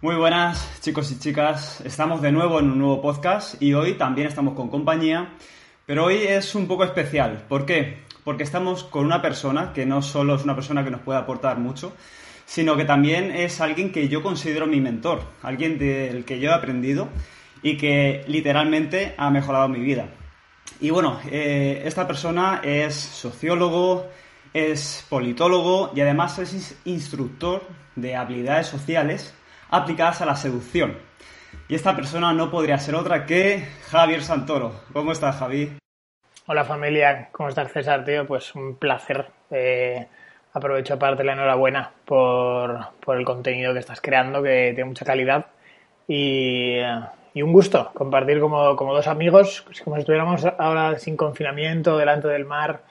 Muy buenas chicos y chicas, estamos de nuevo en un nuevo podcast y hoy también estamos con compañía, pero hoy es un poco especial. ¿Por qué? Porque estamos con una persona que no solo es una persona que nos puede aportar mucho, sino que también es alguien que yo considero mi mentor, alguien del que yo he aprendido y que literalmente ha mejorado mi vida. Y bueno, eh, esta persona es sociólogo, es politólogo y además es instructor de habilidades sociales aplicadas a la seducción. Y esta persona no podría ser otra que Javier Santoro. ¿Cómo estás, Javi? Hola familia, ¿cómo estás César, tío? Pues un placer. Eh, aprovecho para darte la enhorabuena por, el contenido que estás creando, que tiene mucha calidad. Y, un gusto compartir como, dos amigos, como si estuviéramos ahora sin confinamiento, delante del mar,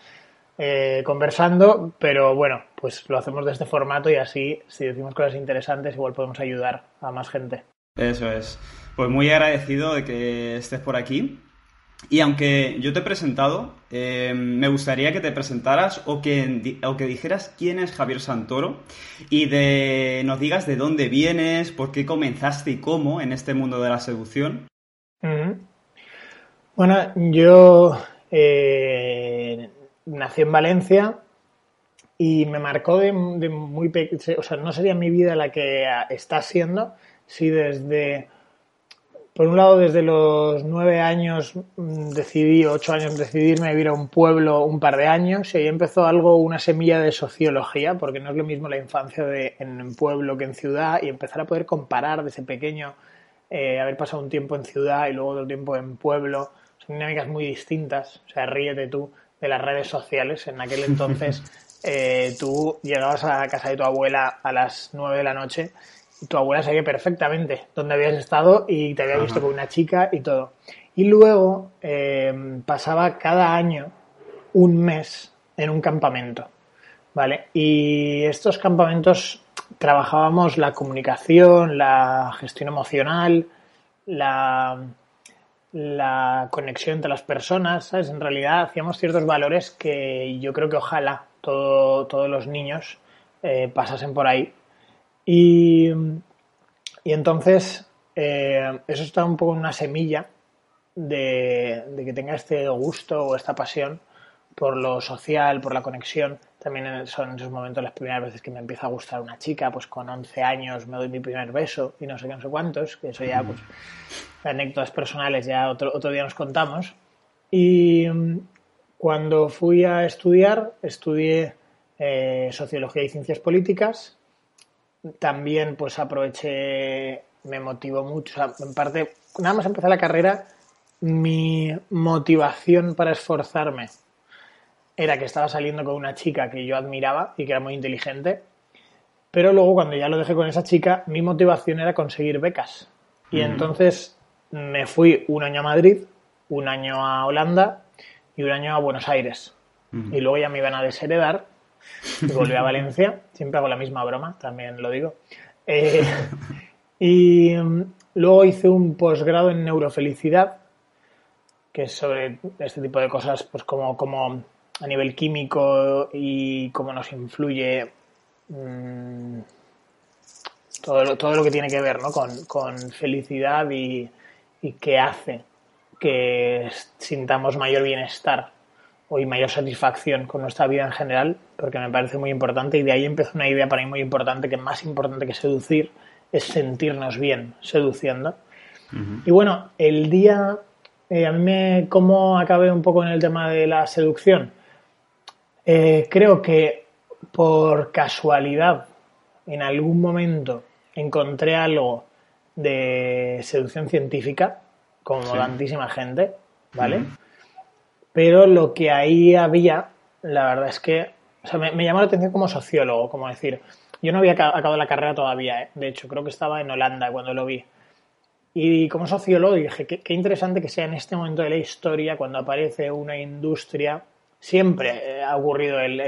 eh, conversando, pero bueno, pues lo hacemos de este formato y así, si decimos cosas interesantes, igual podemos ayudar a más gente. Eso es. Pues muy agradecido de que estés por aquí. Y aunque yo te he presentado, eh, me gustaría que te presentaras o que, o que dijeras quién es Javier Santoro y de, nos digas de dónde vienes, por qué comenzaste y cómo en este mundo de la seducción. Bueno, yo eh, nací en Valencia y me marcó de, muy pequeño, o sea, no sería mi vida la que está siendo si desde, por un lado, desde los nueve años mm, decidí, ocho años, decidirme a vivir a un pueblo un par de años y ahí empezó algo, una semilla de sociología, porque no es lo mismo la infancia de, en pueblo que en ciudad y empezar a poder comparar desde pequeño, eh, haber pasado un tiempo en ciudad y luego otro tiempo en pueblo, son dinámicas muy distintas, o sea, ríete tú de las redes sociales. En aquel entonces eh, tú llegabas a la casa de tu abuela a las 9 de la noche y tu abuela sabía perfectamente dónde habías estado y te había visto con una chica y todo. Y luego eh, pasaba cada año un mes en un campamento. ¿Vale? Y estos campamentos trabajábamos la comunicación, la gestión emocional, la, la conexión entre las personas, ¿sabes? En realidad hacíamos ciertos valores que yo creo que ojalá todos los niños eh, pasasen por ahí. Y, entonces eh, eso está un poco en una semilla de, de, que tenga este gusto o esta pasión por lo social, por la conexión. También son en esos momentos las primeras veces que me empieza a gustar una chica, pues con 11 años me doy mi primer beso y no sé qué, no sé cuántos, que eso ya, pues, anécdotas personales ya otro, otro día nos contamos. Y mm, cuando fui a estudiar, estudié eh, Sociología y Ciencias Políticas. También, pues, aproveché, me motivó mucho, en parte, nada más empecé la carrera, mi motivación para esforzarme era que estaba saliendo con una chica que yo admiraba y que era muy inteligente, pero luego cuando ya lo dejé con esa chica, mi motivación era conseguir becas. Y entonces me fui un año a Madrid, un año a Holanda y un año a Buenos Aires. Y luego ya me iban a desheredar y volví a Valencia. Siempre hago la misma broma, también lo digo. Eh, y mm, luego hice un posgrado en neurofelicidad, que es sobre este tipo de cosas, pues como, como a nivel químico y cómo nos influye mm, todo, lo, todo lo que tiene que ver ¿no? con, felicidad y, y qué hace que sintamos mayor bienestar o mayor satisfacción con nuestra vida en general, porque me parece muy importante y de ahí empezó una idea para mí muy importante, que más importante que seducir es sentirnos bien seduciendo. Y bueno, el día, eh, a mí me, ¿cómo acabé un poco en el tema de la seducción? Eh, creo que por casualidad en algún momento encontré algo de seducción científica, como tantísima gente, ¿vale? Pero lo que ahí había, la verdad es que, o sea, me, llamó la atención como sociólogo, como decir, yo no había acabado la carrera todavía, ¿eh? de hecho, creo que estaba en Holanda cuando lo vi. Y como sociólogo dije, qué, qué interesante que sea en este momento de la historia, cuando aparece una industria Siempre eh, ha ocurrido, el,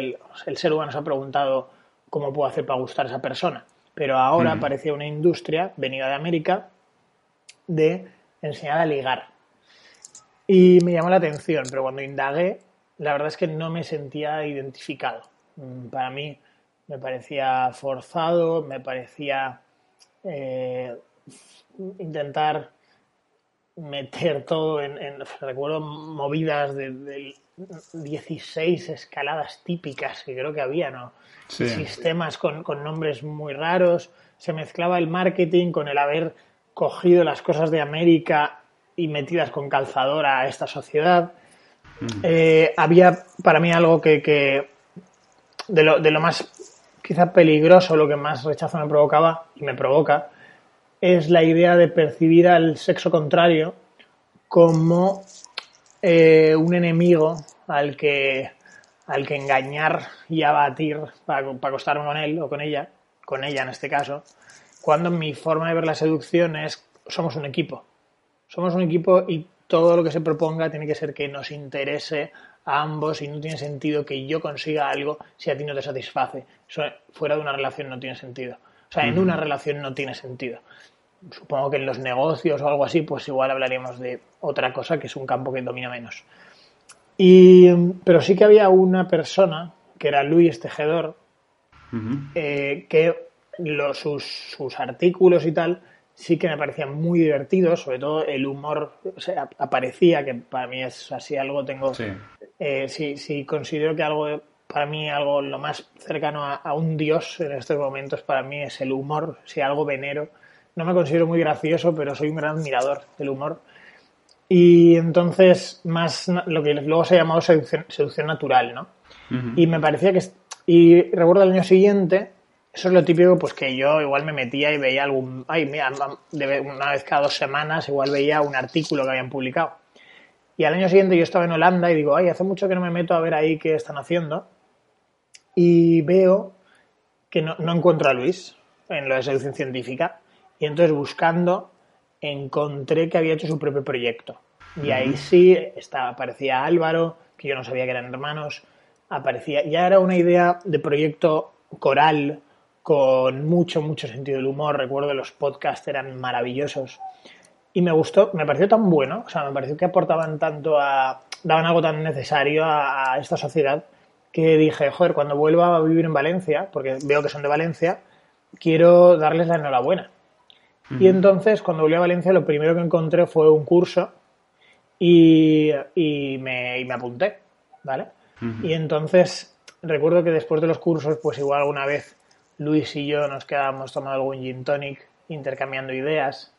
el, ser humano se ha preguntado cómo puedo hacer para gustar a esa persona, pero ahora aparece una industria venida de América de enseñar a ligar. Y me llamó la atención, pero cuando indagué, la verdad es que no me sentía identificado. Mm, para mí me parecía forzado, me parecía eh, intentar meter todo en, recuerdo movidas de, 16 escaladas típicas que creo que había, ¿no? Sistemas con, con, nombres muy raros, se mezclaba el marketing con el haber cogido las cosas de América y metidas con calzadora a esta sociedad. Mm. Eh, había para mí algo que, que de, lo, de lo más quizá peligroso, lo que más rechazo me provocaba y me provoca, es la idea de percibir al sexo contrario como eh, un enemigo al que, al que engañar y abatir para, para acostarme con él o con ella, con ella en este caso, cuando mi forma de ver la seducción es somos un equipo. Somos un equipo y todo lo que se proponga tiene que ser que nos interese a ambos y no tiene sentido que yo consiga algo si a ti no te satisface. Eso fuera de una relación no tiene sentido. O sea, en una relación no tiene sentido. Supongo que en los negocios o algo así, pues igual hablaríamos de otra cosa que es un campo que domina menos. Y, pero sí que había una persona, que era Luis Tejedor, eh, que sus, sus artículos y tal sí que me parecían muy divertidos, sobre todo el humor o sea, aparecía, que para mí es así algo, tengo... Sí. Eh, considero que algo, para mí algo lo más cercano a, un dios en estos momentos para mí es el humor, si algo venero. No me considero muy gracioso, pero soy un gran admirador del humor. Y entonces, más lo que luego se ha llamado seducción, seducción natural, ¿no? Y me parecía que... Y recuerdo el año siguiente eso es lo típico, pues que yo igual me metía y veía algún, ay, mira, una vez cada dos semanas igual veía un artículo que habían publicado. Y al año siguiente yo estaba en Holanda y digo, ay, hace mucho que no me meto a ver ahí qué están haciendo. Y veo que no, encuentro a Luis en lo de seducción científica. Y entonces buscando encontré que había hecho su propio proyecto. Y ahí sí estaba, aparecía Álvaro, que yo no sabía que eran hermanos, aparecía, ya era una idea de proyecto coral, con mucho, mucho sentido del humor. Recuerdo que los podcasts eran maravillosos. Y me gustó, me pareció tan bueno, o sea, me pareció que aportaban tanto a. daban algo tan necesario a, esta sociedad que dije, joder, cuando vuelva a vivir en Valencia, porque veo que son de Valencia, quiero darles la enhorabuena. Y entonces, cuando volví a Valencia, lo primero que encontré fue un curso y, me, me, apunté, ¿vale? Y entonces, recuerdo que después de los cursos, pues igual alguna vez Luis y yo nos quedábamos tomando algún gin tonic, intercambiando ideas.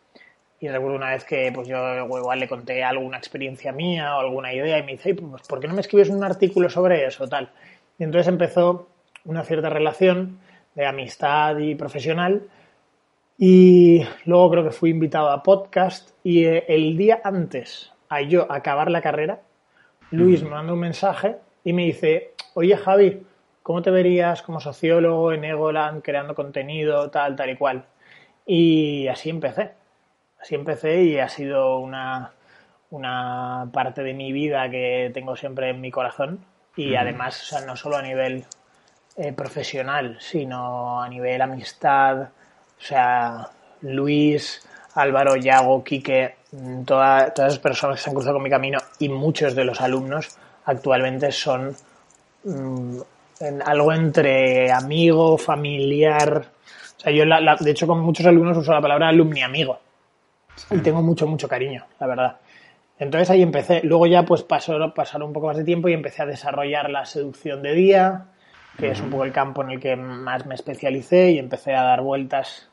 Y recuerdo una vez que pues yo igual le conté alguna experiencia mía o alguna idea y me dice, pues, ¿por qué no me escribes un artículo sobre eso? tal Y entonces empezó una cierta relación de amistad y profesional. Y luego creo que fui invitado a podcast y eh, el día antes a yo acabar la carrera, Luis me manda un mensaje y me dice, oye Javi, ¿Cómo te verías como sociólogo en Egoland creando contenido, tal, tal y cual? Y así empecé. Así empecé y ha sido una, una parte de mi vida que tengo siempre en mi corazón. Y además, o sea, no solo a nivel eh, profesional, sino a nivel amistad. O sea, Luis, Álvaro, Yago, Quique, todas esas personas que se han cruzado con mi camino y muchos de los alumnos actualmente son mm, en algo entre amigo, familiar. O sea, yo, de hecho, con muchos alumnos uso la palabra alumni amigo. Y tengo mucho, mucho cariño, la verdad. Entonces ahí empecé. Luego ya pues pasó, pasaron un poco más de tiempo y empecé a desarrollar la seducción de día, que es un poco el campo en el que más me especialicé y empecé a dar vueltas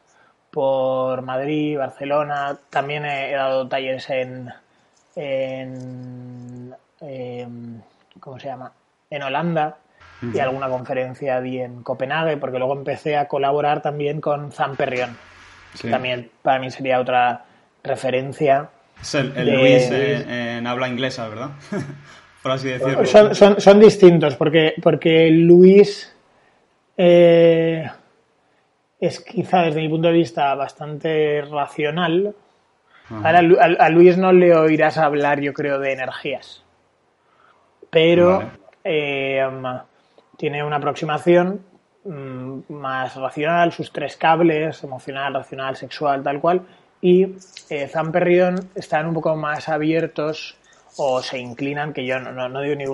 por Madrid, Barcelona. También he, dado talleres en, en, en, ¿cómo se llama? En Holanda y alguna conferencia di en Copenhague, porque luego empecé a colaborar también con Zan Perrión. También para mí sería otra referencia. Es el, Luis en, habla inglesa, ¿verdad? Por así decirlo. Son, son, distintos, porque, porque Luis eh, es quizá desde mi punto de vista bastante racional. Ahora, a, Luis no le oirás hablar, yo creo, de energías. Pero eh, tiene una aproximación mm, más racional, sus tres cables, emocional, racional, sexual, tal cual, y eh, Zamperrion están un poco más abiertos o se inclinan, que yo no, digo ni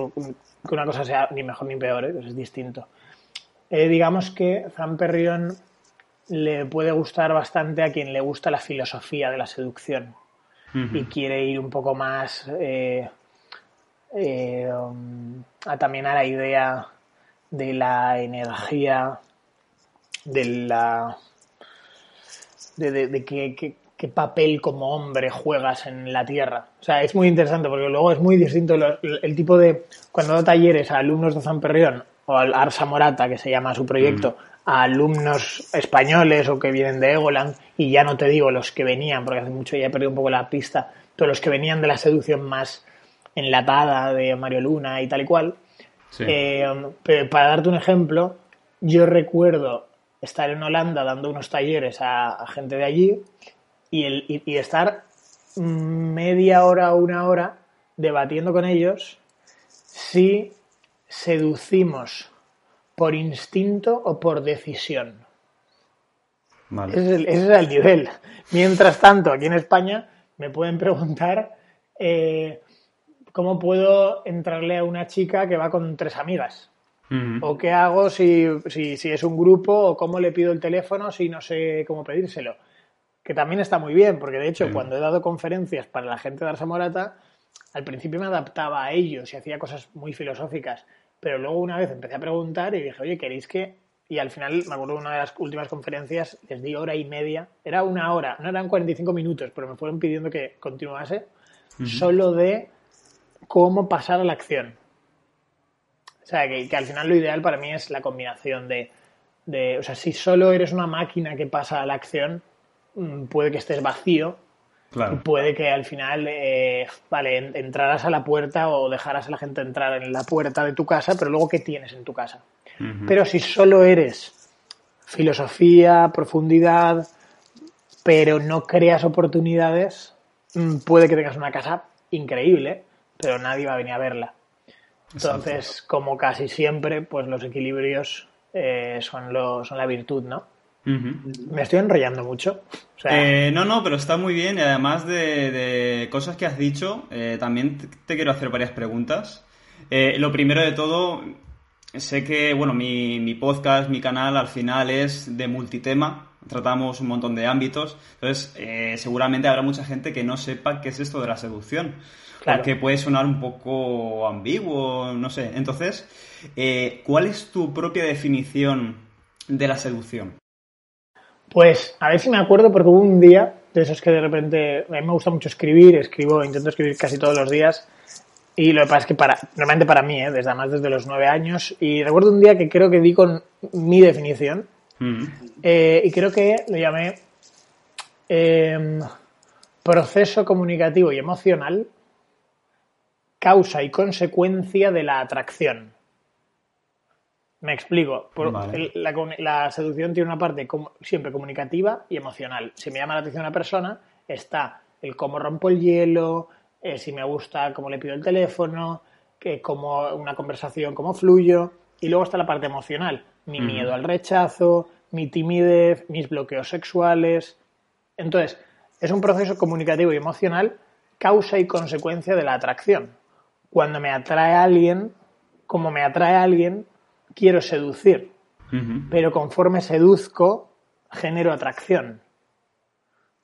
que una cosa sea ni mejor ni peor, ¿eh? es distinto. Eh, digamos que Zamperrion le puede gustar bastante a quien le gusta la filosofía de la seducción y quiere ir un poco más eh, eh, um, a, también a la idea de la energía, de la de, qué, papel como hombre juegas en la Tierra. O sea, es muy interesante porque luego es muy distinto el, tipo de... Cuando da talleres a alumnos de Zamperrión o al Arsa Morata, que se llama su proyecto, a alumnos españoles o que vienen de Egoland, y ya no te digo los que venían, porque hace mucho ya he perdido un poco la pista, todos los que venían de la seducción más enlatada de Mario Luna y tal y cual. Eh, para darte un ejemplo, yo recuerdo estar en Holanda dando unos talleres a, gente de allí y, el, y, estar media hora o una hora debatiendo con ellos si seducimos por instinto o por decisión. Ese, es el, nivel. Mientras tanto, aquí en España me pueden preguntar eh, cómo puedo entrarle a una chica que va con tres amigas. ¿O qué hago si, si, es un grupo? ¿O cómo le pido el teléfono si no sé cómo pedírselo? Que también está muy bien, porque de hecho, cuando he dado conferencias para la gente de Arsa Morata, al principio me adaptaba a ellos y hacía cosas muy filosóficas. Pero luego una vez empecé a preguntar y dije, oye, ¿queréis que...? Y al final, me acuerdo de una de las últimas conferencias, les di hora y media. Era una hora, no eran 45 minutos, pero me fueron pidiendo que continuase. Solo de cómo pasar a la acción. O sea, que, al final lo ideal para mí es la combinación de, de, o sea, si solo eres una máquina que pasa a la acción, mm, puede que estés vacío y puede que al final, eh, vale, entrarás a la puerta o dejarás a la gente entrar en la puerta de tu casa, pero luego, ¿qué tienes en tu casa? Pero si solo eres filosofía, profundidad, pero no creas oportunidades, mm, puede que tengas una casa increíble, pero nadie va a venir a verla. Entonces, como casi siempre, pues los equilibrios eh, son, lo, son la virtud, ¿no? Me estoy enrollando mucho. Eh, no, no, pero está muy bien y además de, cosas que has dicho, eh, también te quiero hacer varias preguntas. lo primero de todo, sé que, bueno, mi, mi, podcast, mi canal al final es de multitema, tratamos un montón de ámbitos, entonces seguramente habrá mucha gente que no sepa qué es esto de la seducción. Porque puede sonar un poco ambiguo, no sé. Entonces, eh, ¿cuál es tu propia definición de la seducción? Pues a ver si me acuerdo, porque hubo un día de esos que de repente. A mí me gusta mucho escribir, escribo, intento escribir casi todos los días. Y lo que pasa es que para, normalmente para mí, ¿eh? desde más desde los nueve años. Y recuerdo un día que creo que di con mi definición. Mm. Eh, y creo que lo llamé em, proceso comunicativo y emocional causa y consecuencia de la atracción. Me explico. la, seducción tiene una parte siempre comunicativa y emocional. Si me llama la atención una persona, está el cómo rompo el hielo, eh, si me gusta cómo le pido el teléfono, que como una conversación, cómo fluyo. Y luego está la parte emocional, mi miedo al rechazo, mi timidez, mis bloqueos sexuales. Entonces, es un proceso comunicativo y emocional causa y consecuencia de la atracción cuando me atrae a alguien, como me atrae a alguien, quiero seducir. Pero conforme seduzco, genero atracción.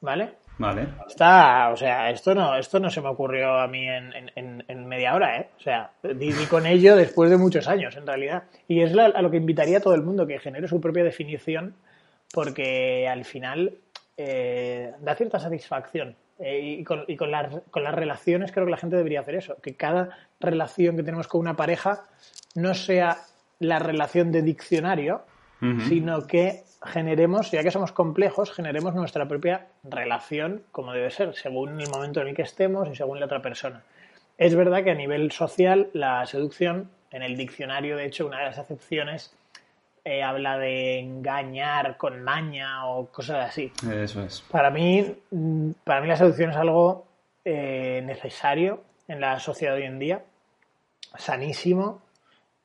¿Vale? Vale. Está, o sea, esto no, esto no se me ocurrió a mí en, media hora, ¿eh? O sea, di, con ello después de muchos años, en realidad. Y es a lo que invitaría a todo el mundo, que genere su propia definición, porque al final eh, da cierta satisfacción eh, y, con, y con, con, las relaciones creo que la gente debería hacer eso, que cada relación que tenemos con una pareja no sea la relación de diccionario, sino que generemos, ya que somos complejos, generemos nuestra propia relación como debe ser, según el momento en el que estemos y según la otra persona. Es verdad que a nivel social la seducción, en el diccionario, de hecho, una de las acepciones eh, habla de engañar con maña o cosas así. Eso es. Para mí, mm, para mí la seducción es algo eh, necesario en la sociedad de hoy en día, sanísimo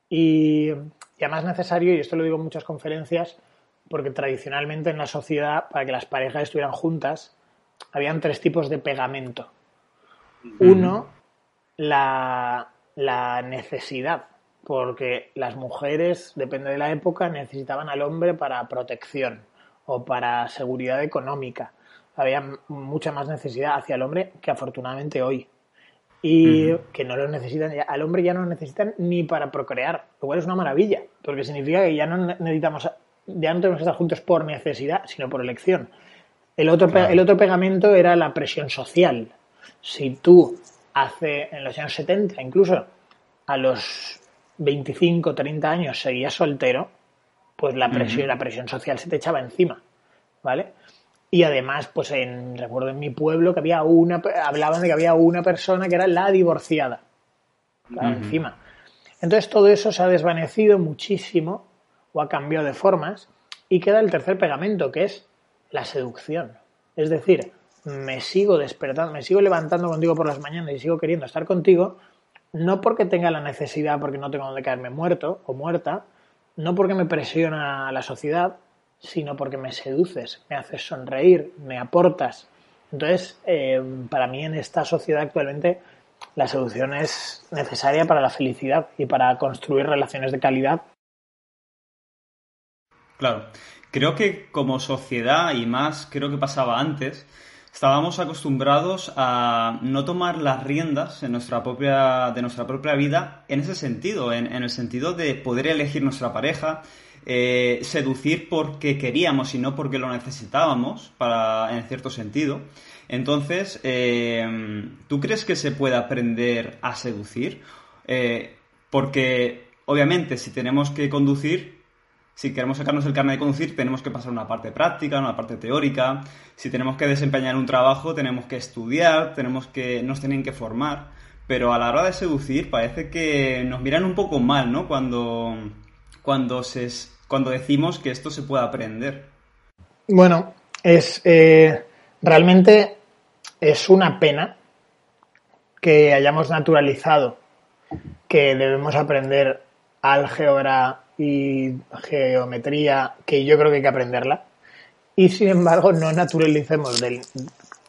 y, además necesario, y esto lo digo en muchas conferencias, porque tradicionalmente en la sociedad, para que las parejas estuvieran juntas, habían tres tipos de pegamento. Uno, la, la necesidad porque las mujeres, depende de la época, necesitaban al hombre para protección o para seguridad económica. Había mucha más necesidad hacia el hombre que afortunadamente hoy. Y que no lo necesitan, al hombre ya no lo necesitan ni para procrear, lo cual es una maravilla, porque significa que ya no necesitamos, ya no tenemos que estar juntos por necesidad, sino por elección. El otro, el otro pegamento era la presión social. Si tú hace, en los años 70, incluso a los 25, 30 años seguías soltero, pues la presión, la presión social se te echaba encima, ¿vale? Y además, pues en, recuerdo en mi pueblo que había una, hablaban de que había una persona que era la divorciada, encima. Entonces todo eso se ha desvanecido muchísimo o ha cambiado de formas y queda el tercer pegamento, que es la seducción. Es decir, me sigo despertando, me sigo levantando contigo por las mañanas y sigo queriendo estar contigo, no porque tenga la necesidad, porque no tengo donde caerme muerto o muerta, no porque me presiona la sociedad, sino porque me seduces, me haces sonreír, me aportas. Entonces, eh, para mí en esta sociedad actualmente, la seducción es necesaria para la felicidad y para construir relaciones de calidad. Claro, creo que como sociedad y más creo que pasaba antes, estábamos acostumbrados a no tomar las riendas en nuestra propia, de nuestra propia vida en ese sentido, en, el sentido de poder elegir nuestra pareja, eh, seducir porque queríamos y no porque lo necesitábamos, para, en cierto sentido. Entonces, eh, ¿tú crees que se puede aprender a seducir? Eh, porque, obviamente, si tenemos que conducir, si queremos sacarnos el carnet de conducir, tenemos que pasar una parte práctica, una parte teórica. Si tenemos que desempeñar un trabajo, tenemos que estudiar, tenemos que, nos tienen que formar. Pero a la hora de seducir, parece que nos miran un poco mal, ¿no? Cuando, cuando, se, cuando decimos que esto se puede aprender. Bueno, es eh, realmente es una pena que hayamos naturalizado que debemos aprender álgebra y geometría que yo creo que hay que aprenderla. Y sin embargo, no naturalicemos del,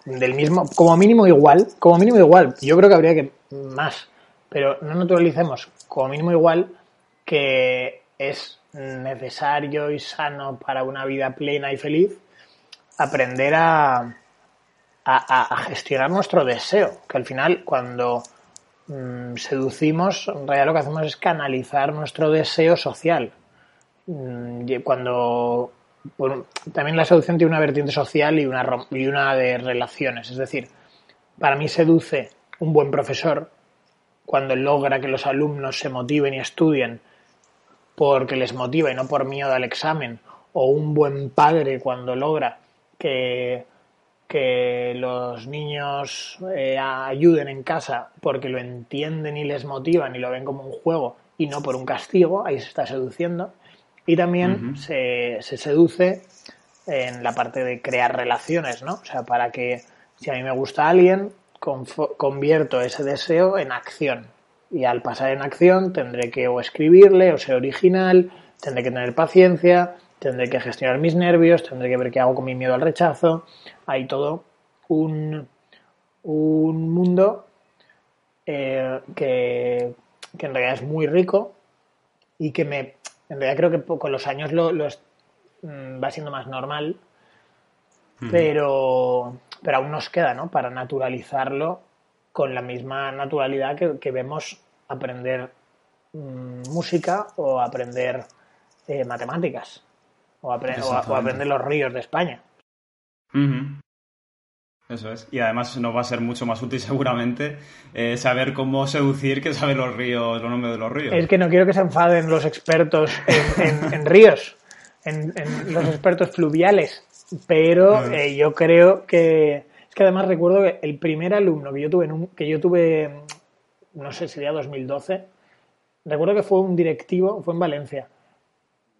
del mismo, como mínimo igual, como mínimo igual, yo creo que habría que más, pero no naturalicemos como mínimo igual que es necesario y sano para una vida plena y feliz aprender a, a, a gestionar nuestro deseo, que al final cuando Mm, seducimos, en realidad lo que hacemos es canalizar nuestro deseo social. Mm, cuando también la seducción tiene una vertiente social y una, y una de relaciones. Es decir, para mí seduce un buen profesor cuando logra que los alumnos se motiven y estudien porque les motiva y no por miedo al examen, o un buen padre cuando logra que que los niños eh, ayuden en casa porque lo entienden y les motivan y lo ven como un juego y no por un castigo, ahí se está seduciendo. Y también se, se, seduce en la parte de crear relaciones, ¿no? O sea, para que si a mí me gusta alguien, convierto ese deseo en acción. Y al pasar en acción tendré que o escribirle o ser original, tendré que tener paciencia, tendré que gestionar mis nervios, tendré que ver qué hago con mi miedo al rechazo. Hay todo un, un mundo eh, que, en realidad es muy rico y que me, en realidad creo que con los años lo, mm, va siendo más normal, pero, pero aún nos queda, ¿no? Para naturalizarlo con la misma naturalidad que, vemos aprender mm, música o aprender eh, matemáticas o, aprender los ríos de España. Eso es. Y además nos va a ser mucho más útil seguramente eh, saber cómo seducir que saber los ríos, los nombres de los ríos. Es que no quiero que se enfaden los expertos en, ríos, en, los expertos fluviales, pero eh, yo creo que... Es que además recuerdo que el primer alumno que yo tuve, en que yo tuve, no sé, sería 2012, recuerdo que fue un directivo, fue en Valencia,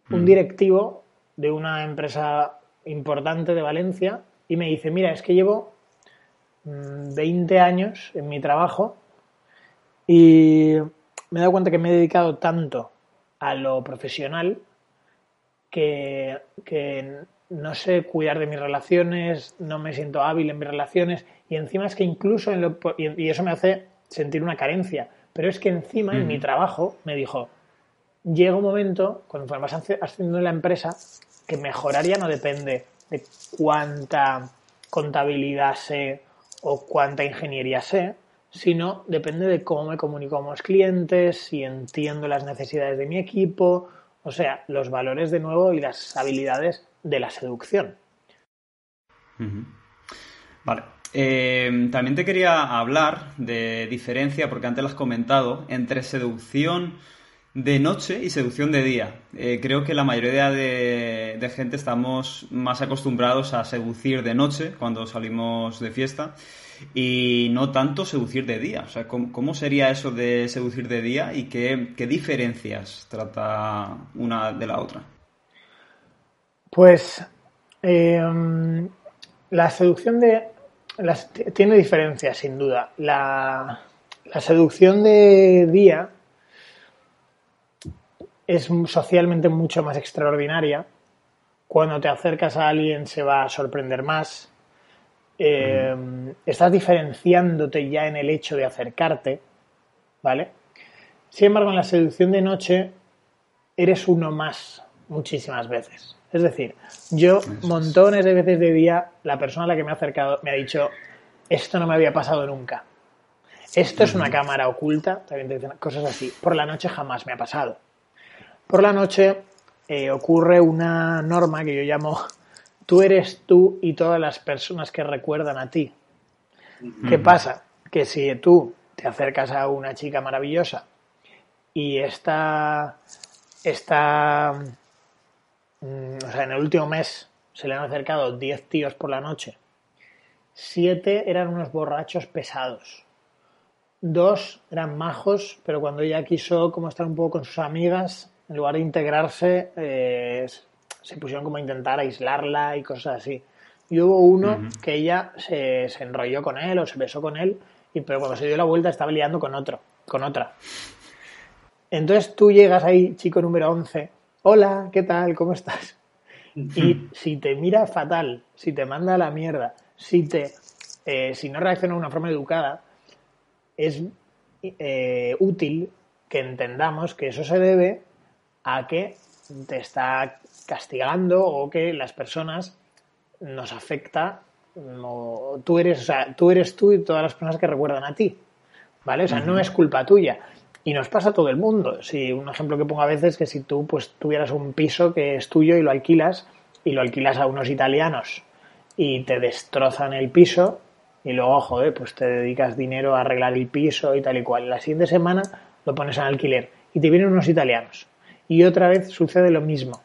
un directivo de una empresa importante de Valencia y me dice, mira, es que llevo 20 mm, años en mi trabajo y me he dado cuenta que me he dedicado tanto a lo profesional que, no sé cuidar de mis relaciones, no me siento hábil en mis relaciones y encima es que incluso en lo, y eso me hace sentir una carencia, pero es que encima en mi trabajo me dijo, llega un momento, cuando vas ascendiendo en la empresa, que mejorar ya no depende de cuánta contabilidad sé o cuánta ingeniería sé, sino depende de cómo me comunico con los clientes, si entiendo las necesidades de mi equipo, o sea, los valores de nuevo y las habilidades de la seducción. Vale. Eh, también te quería hablar de diferencia, porque antes lo has comentado, entre seducción de noche y seducción de día. Eh, creo que la mayoría de, gente estamos más acostumbrados a seducir de noche cuando salimos de fiesta y no tanto seducir de día. O sea, ¿cómo, sería eso de seducir de día y qué, diferencias trata una de la otra? Pues em, la seducción de... tiene diferencias, sin duda. La, la seducción de día es socialmente mucho más extraordinaria. Cuando te acercas a alguien se va a sorprender más. Eh, estás diferenciándote ya en el hecho de acercarte, ¿vale? Sin embargo, en la seducción de noche eres uno más muchísimas veces. Es decir, yo montones de veces de día, la persona a la que me ha acercado me ha dicho, esto no me había pasado nunca. Esto es una cámara oculta, también te dicen cosas así. Por la noche jamás me ha pasado. Por la noche eh, ocurre una norma que yo llamo tú eres tú y todas las personas que recuerdan a ti. ¿Qué pasa? Que si tú te acercas a una chica maravillosa y está, está, mm, o sea, en el último mes se le han acercado 10 tíos por la noche, 7 eran unos borrachos pesados, dos eran majos, pero cuando ella quiso como estar un poco con sus amigas, en lugar de integrarse, eh, se pusieron como a intentar aislarla y cosas así. Y hubo uno que ella se, enrolló con él o se besó con él, y, pero cuando se dio la vuelta estaba liando con otro, con otra. Entonces tú llegas ahí, chico número 11, hola, ¿qué tal? ¿Cómo estás? Y si te mira fatal, si te manda a la mierda, si, te, eh, si no reacciona de una forma educada, es eh, útil que entendamos que eso se debe a que te está castigando o que las personas nos afecta tú eres, o sea, tú eres tú y todas las personas que recuerdan a ti. ¿Vale? O sea, no es culpa tuya. Y nos pasa a todo el mundo. Si un ejemplo que pongo a veces es que si tú pues tuvieras un piso que es tuyo y lo alquilas y lo alquilas a unos italianos y te destrozan el piso y luego, joder, pues te dedicas dinero a arreglar el piso y tal y cual. La siguiente semana lo pones en alquiler y te vienen unos italianos y otra vez sucede lo mismo.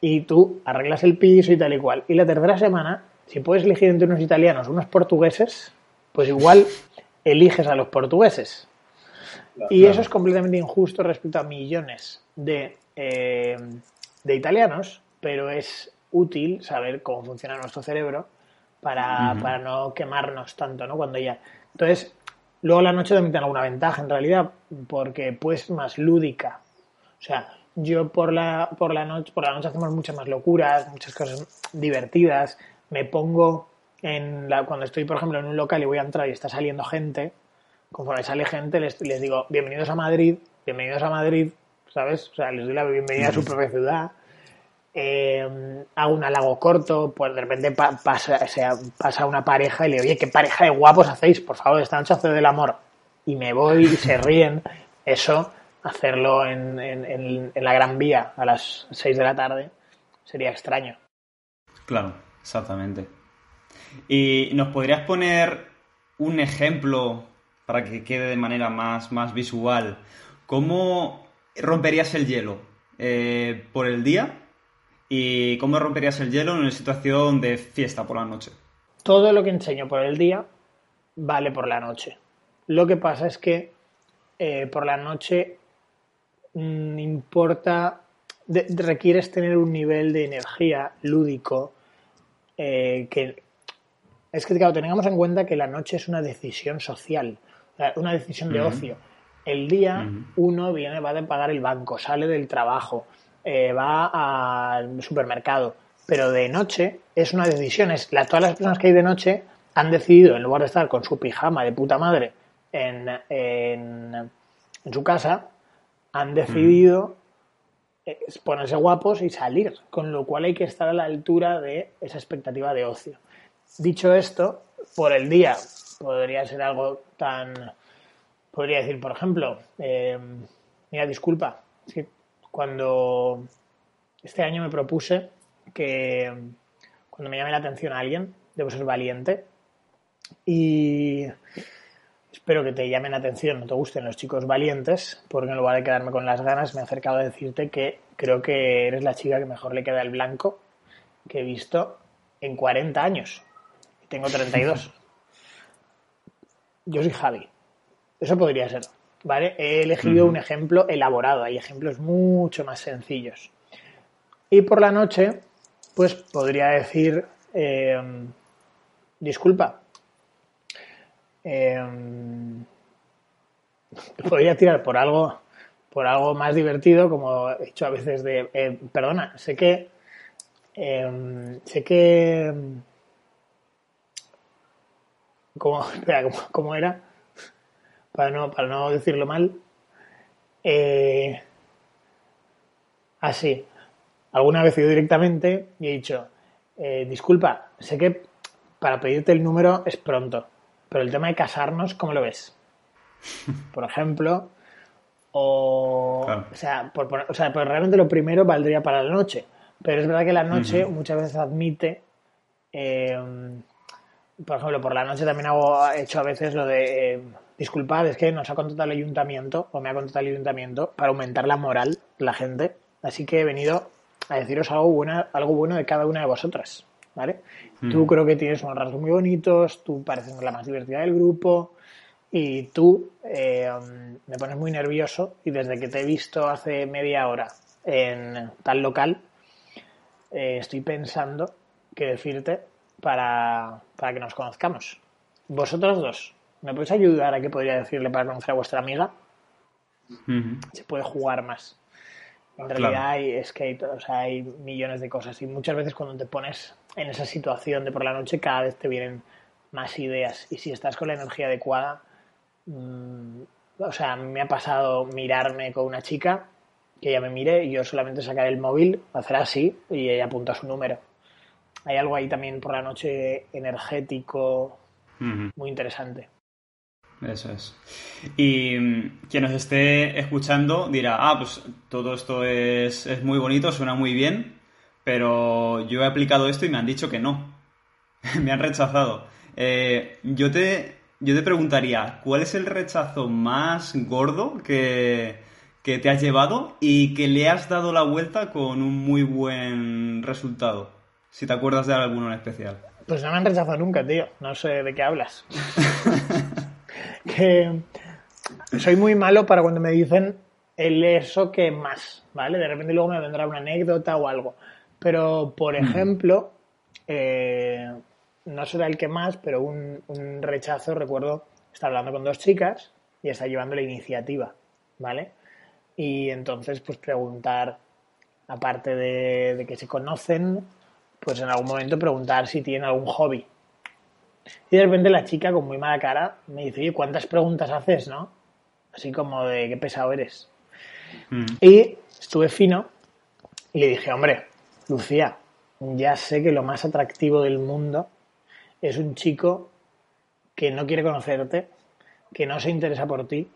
Y tú arreglas el piso y tal y cual. Y la tercera semana, si puedes elegir entre unos italianos o unos portugueses, pues igual eliges a los portugueses. y eso es completamente injusto respecto a millones de, eh, de italianos, pero es útil saber cómo funciona nuestro cerebro para, para, no quemarnos tanto, ¿no? Cuando ya. Entonces, luego la noche también tiene alguna ventaja en realidad, porque pues más lúdica. O sea, yo por la, por la noche, por la noche hacemos muchas más locuras, muchas cosas divertidas. Me pongo en la, cuando estoy, por ejemplo, en un local y voy a entrar y está saliendo gente, conforme sale gente, les, les digo, bienvenidos a Madrid, bienvenidos a Madrid, ¿sabes? O sea, les doy la bienvenida a su propia ciudad. Eh, hago un halago corto, pues de repente pasa, sea, pasa una pareja y le digo, oye, qué pareja de guapos hacéis, por favor, esta noche hace del amor. Y me voy y se ríen. Eso hacerlo en, en, la Gran Vía a las 6 de la tarde sería extraño. Claro, exactamente. ¿Y nos podrías poner un ejemplo para que quede de manera más, más visual? ¿Cómo romperías el hielo eh, por el día y cómo romperías el hielo en una situación de fiesta por la noche? Todo lo que enseño por el día vale por la noche. Lo que pasa es que eh, por la noche Mm, importa, requieres tener un nivel de energía lúdico eh, que es que, claro, tengamos en cuenta que la noche es una decisión social, una decisión de ocio. El día uno viene, va a pagar el banco, sale del trabajo, eh, va al supermercado, pero de noche es una decisión. Es, la, todas las personas que hay de noche han decidido, en lugar de estar con su pijama de puta madre en, en, en su casa, han decidido es ponerse guapos y salir, con lo cual hay que estar a la altura de esa expectativa de ocio. Dicho esto, por el día podría ser algo tan, podría decir, por ejemplo, eh, mira, disculpa, es que cuando este año me propuse que cuando me llame la atención a alguien, debo ser valiente y espero que te llamen la atención, no te gusten los chicos valientes, porque en lugar de quedarme con las ganas, me he acercado a decirte que creo que eres la chica que mejor le queda el blanco que he visto en 40 años. Y tengo 32. Yo soy Javi. Eso podría ser. ¿Vale? He elegido un ejemplo elaborado. Hay ejemplos mucho más sencillos. Y por la noche, pues podría decir, eh, disculpa, eh, podría tirar por algo, por algo más divertido, como he hecho a veces de, eh, perdona, sé que, sé que, ¿cómo, espera, ¿cómo, era? Para no, para no decirlo mal. así alguna vez he ido directamente y he dicho, eh, disculpa, sé que para pedirte el número es pronto, pero el tema de casarnos, ¿cómo lo ves? Por ejemplo, o, o, sea, por, o sea, pues realmente lo primero valdría para la noche, pero es verdad que la noche muchas veces admite, em, por ejemplo, por la noche también hago, he hecho a veces lo de, eh, disculpad, es que nos ha contratado el ayuntamiento o me ha contratado el ayuntamiento para aumentar la moral de la gente, así que he venido a deciros algo bueno, algo bueno de cada una de vosotras, ¿vale? Tú creo que tienes unos rasgos muy bonitos, tú pareces la más divertida del grupo y tú eh, me pones muy nervioso y desde que te he visto hace media hora en tal local, eh, estoy pensando qué decirte para, para que nos conozcamos. Vosotros dos, ¿me podéis ayudar a qué podría decirle para conocer a vuestra amiga? Se puede jugar más. En realidad hay skate, o sea, hay millones de cosas y muchas veces cuando te pones en esa situación de por la noche cada vez te vienen más ideas y si estás con la energía adecuada, mm, o sea, me ha pasado mirarme con una chica que ella me mire y yo solamente sacar el móvil, hacer así y ella apunta su número. Hay algo ahí también por la noche energético muy interesante. Eso es. Y mm, quien nos esté escuchando dirá, ah, pues todo esto es, muy bonito, suena muy bien, pero yo he aplicado esto y me han dicho que no. me han rechazado. Eh, yo, te, yo te preguntaría, ¿cuál es el rechazo más gordo que, que te has llevado y que le has dado la vuelta con un muy buen resultado? Si te acuerdas de alguno en especial. Pues no me han rechazado nunca, tío. No sé de qué hablas. que soy muy malo para cuando me dicen el eso que más, ¿vale? De repente luego me vendrá una anécdota o algo. Pero, por ejemplo, eh, no será el que más, pero un, rechazo, recuerdo, estar hablando con dos chicas y está llevando la iniciativa, ¿vale? Y entonces, pues preguntar, aparte de, de que se conocen, pues en algún momento preguntar si tienen algún hobby, y de repente la chica, con muy mala cara, me dice, oye, ¿cuántas preguntas haces, no? Así como de qué pesado eres. Mm. Y estuve fino y le dije, hombre, Lucía, ya sé que lo más atractivo del mundo es un chico que no quiere conocerte, que no se interesa por ti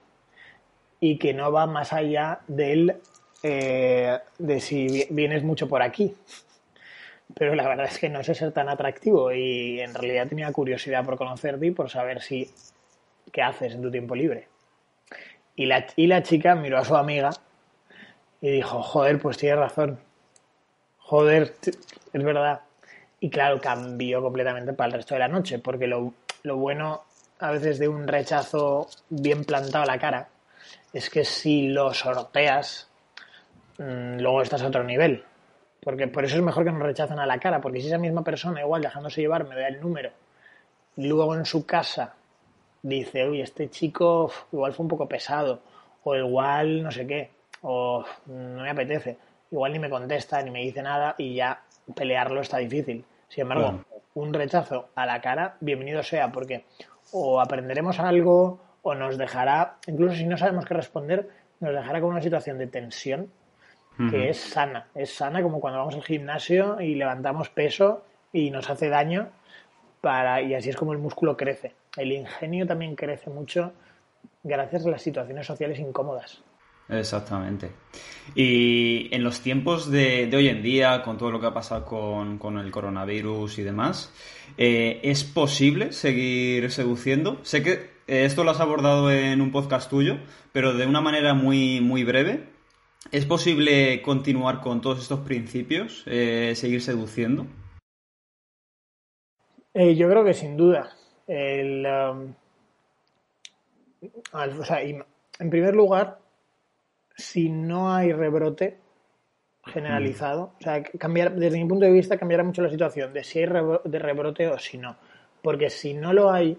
y que no va más allá de eh, de si vienes mucho por aquí pero la verdad es que no sé ser tan atractivo y en realidad tenía curiosidad por conocerte y por saber si qué haces en tu tiempo libre. Y la, y la chica miró a su amiga y dijo, joder, pues tienes razón. Joder, es verdad. Y claro, cambió completamente para el resto de la noche, porque lo, lo bueno a veces de un rechazo bien plantado a la cara es que si lo sorteas, mm, luego estás a otro nivel. Porque por eso es mejor que nos rechacen a la cara, porque si esa misma persona, igual dejándose llevar, me da el número, y luego en su casa dice, oye, este chico igual fue un poco pesado, o igual no sé qué, o no me apetece, igual ni me contesta, ni me dice nada, y ya pelearlo está difícil. Sin embargo, un rechazo a la cara, bienvenido sea, porque o aprenderemos algo, o nos dejará, incluso si no sabemos qué responder, nos dejará con una situación de tensión que es sana. Es sana como cuando vamos al gimnasio y levantamos peso y nos hace daño para, y así es como el músculo crece. El ingenio también crece mucho gracias a las situaciones sociales incómodas. Exactamente. Y en los tiempos de, hoy en día, con todo lo que ha pasado con, el coronavirus y demás, eh, ¿es posible seguir seduciendo? Sé que eh, esto lo has abordado en un podcast tuyo, pero de una manera muy, muy breve. ¿Es posible continuar con todos estos principios, eh, seguir seduciendo? yo creo que sin duda. El, um, o sea, en primer lugar, si no hay rebrote generalizado, o sea, cambiar, desde mi punto de vista cambiará mucho la situación de si hay de rebrote o si no. Porque si no lo hay,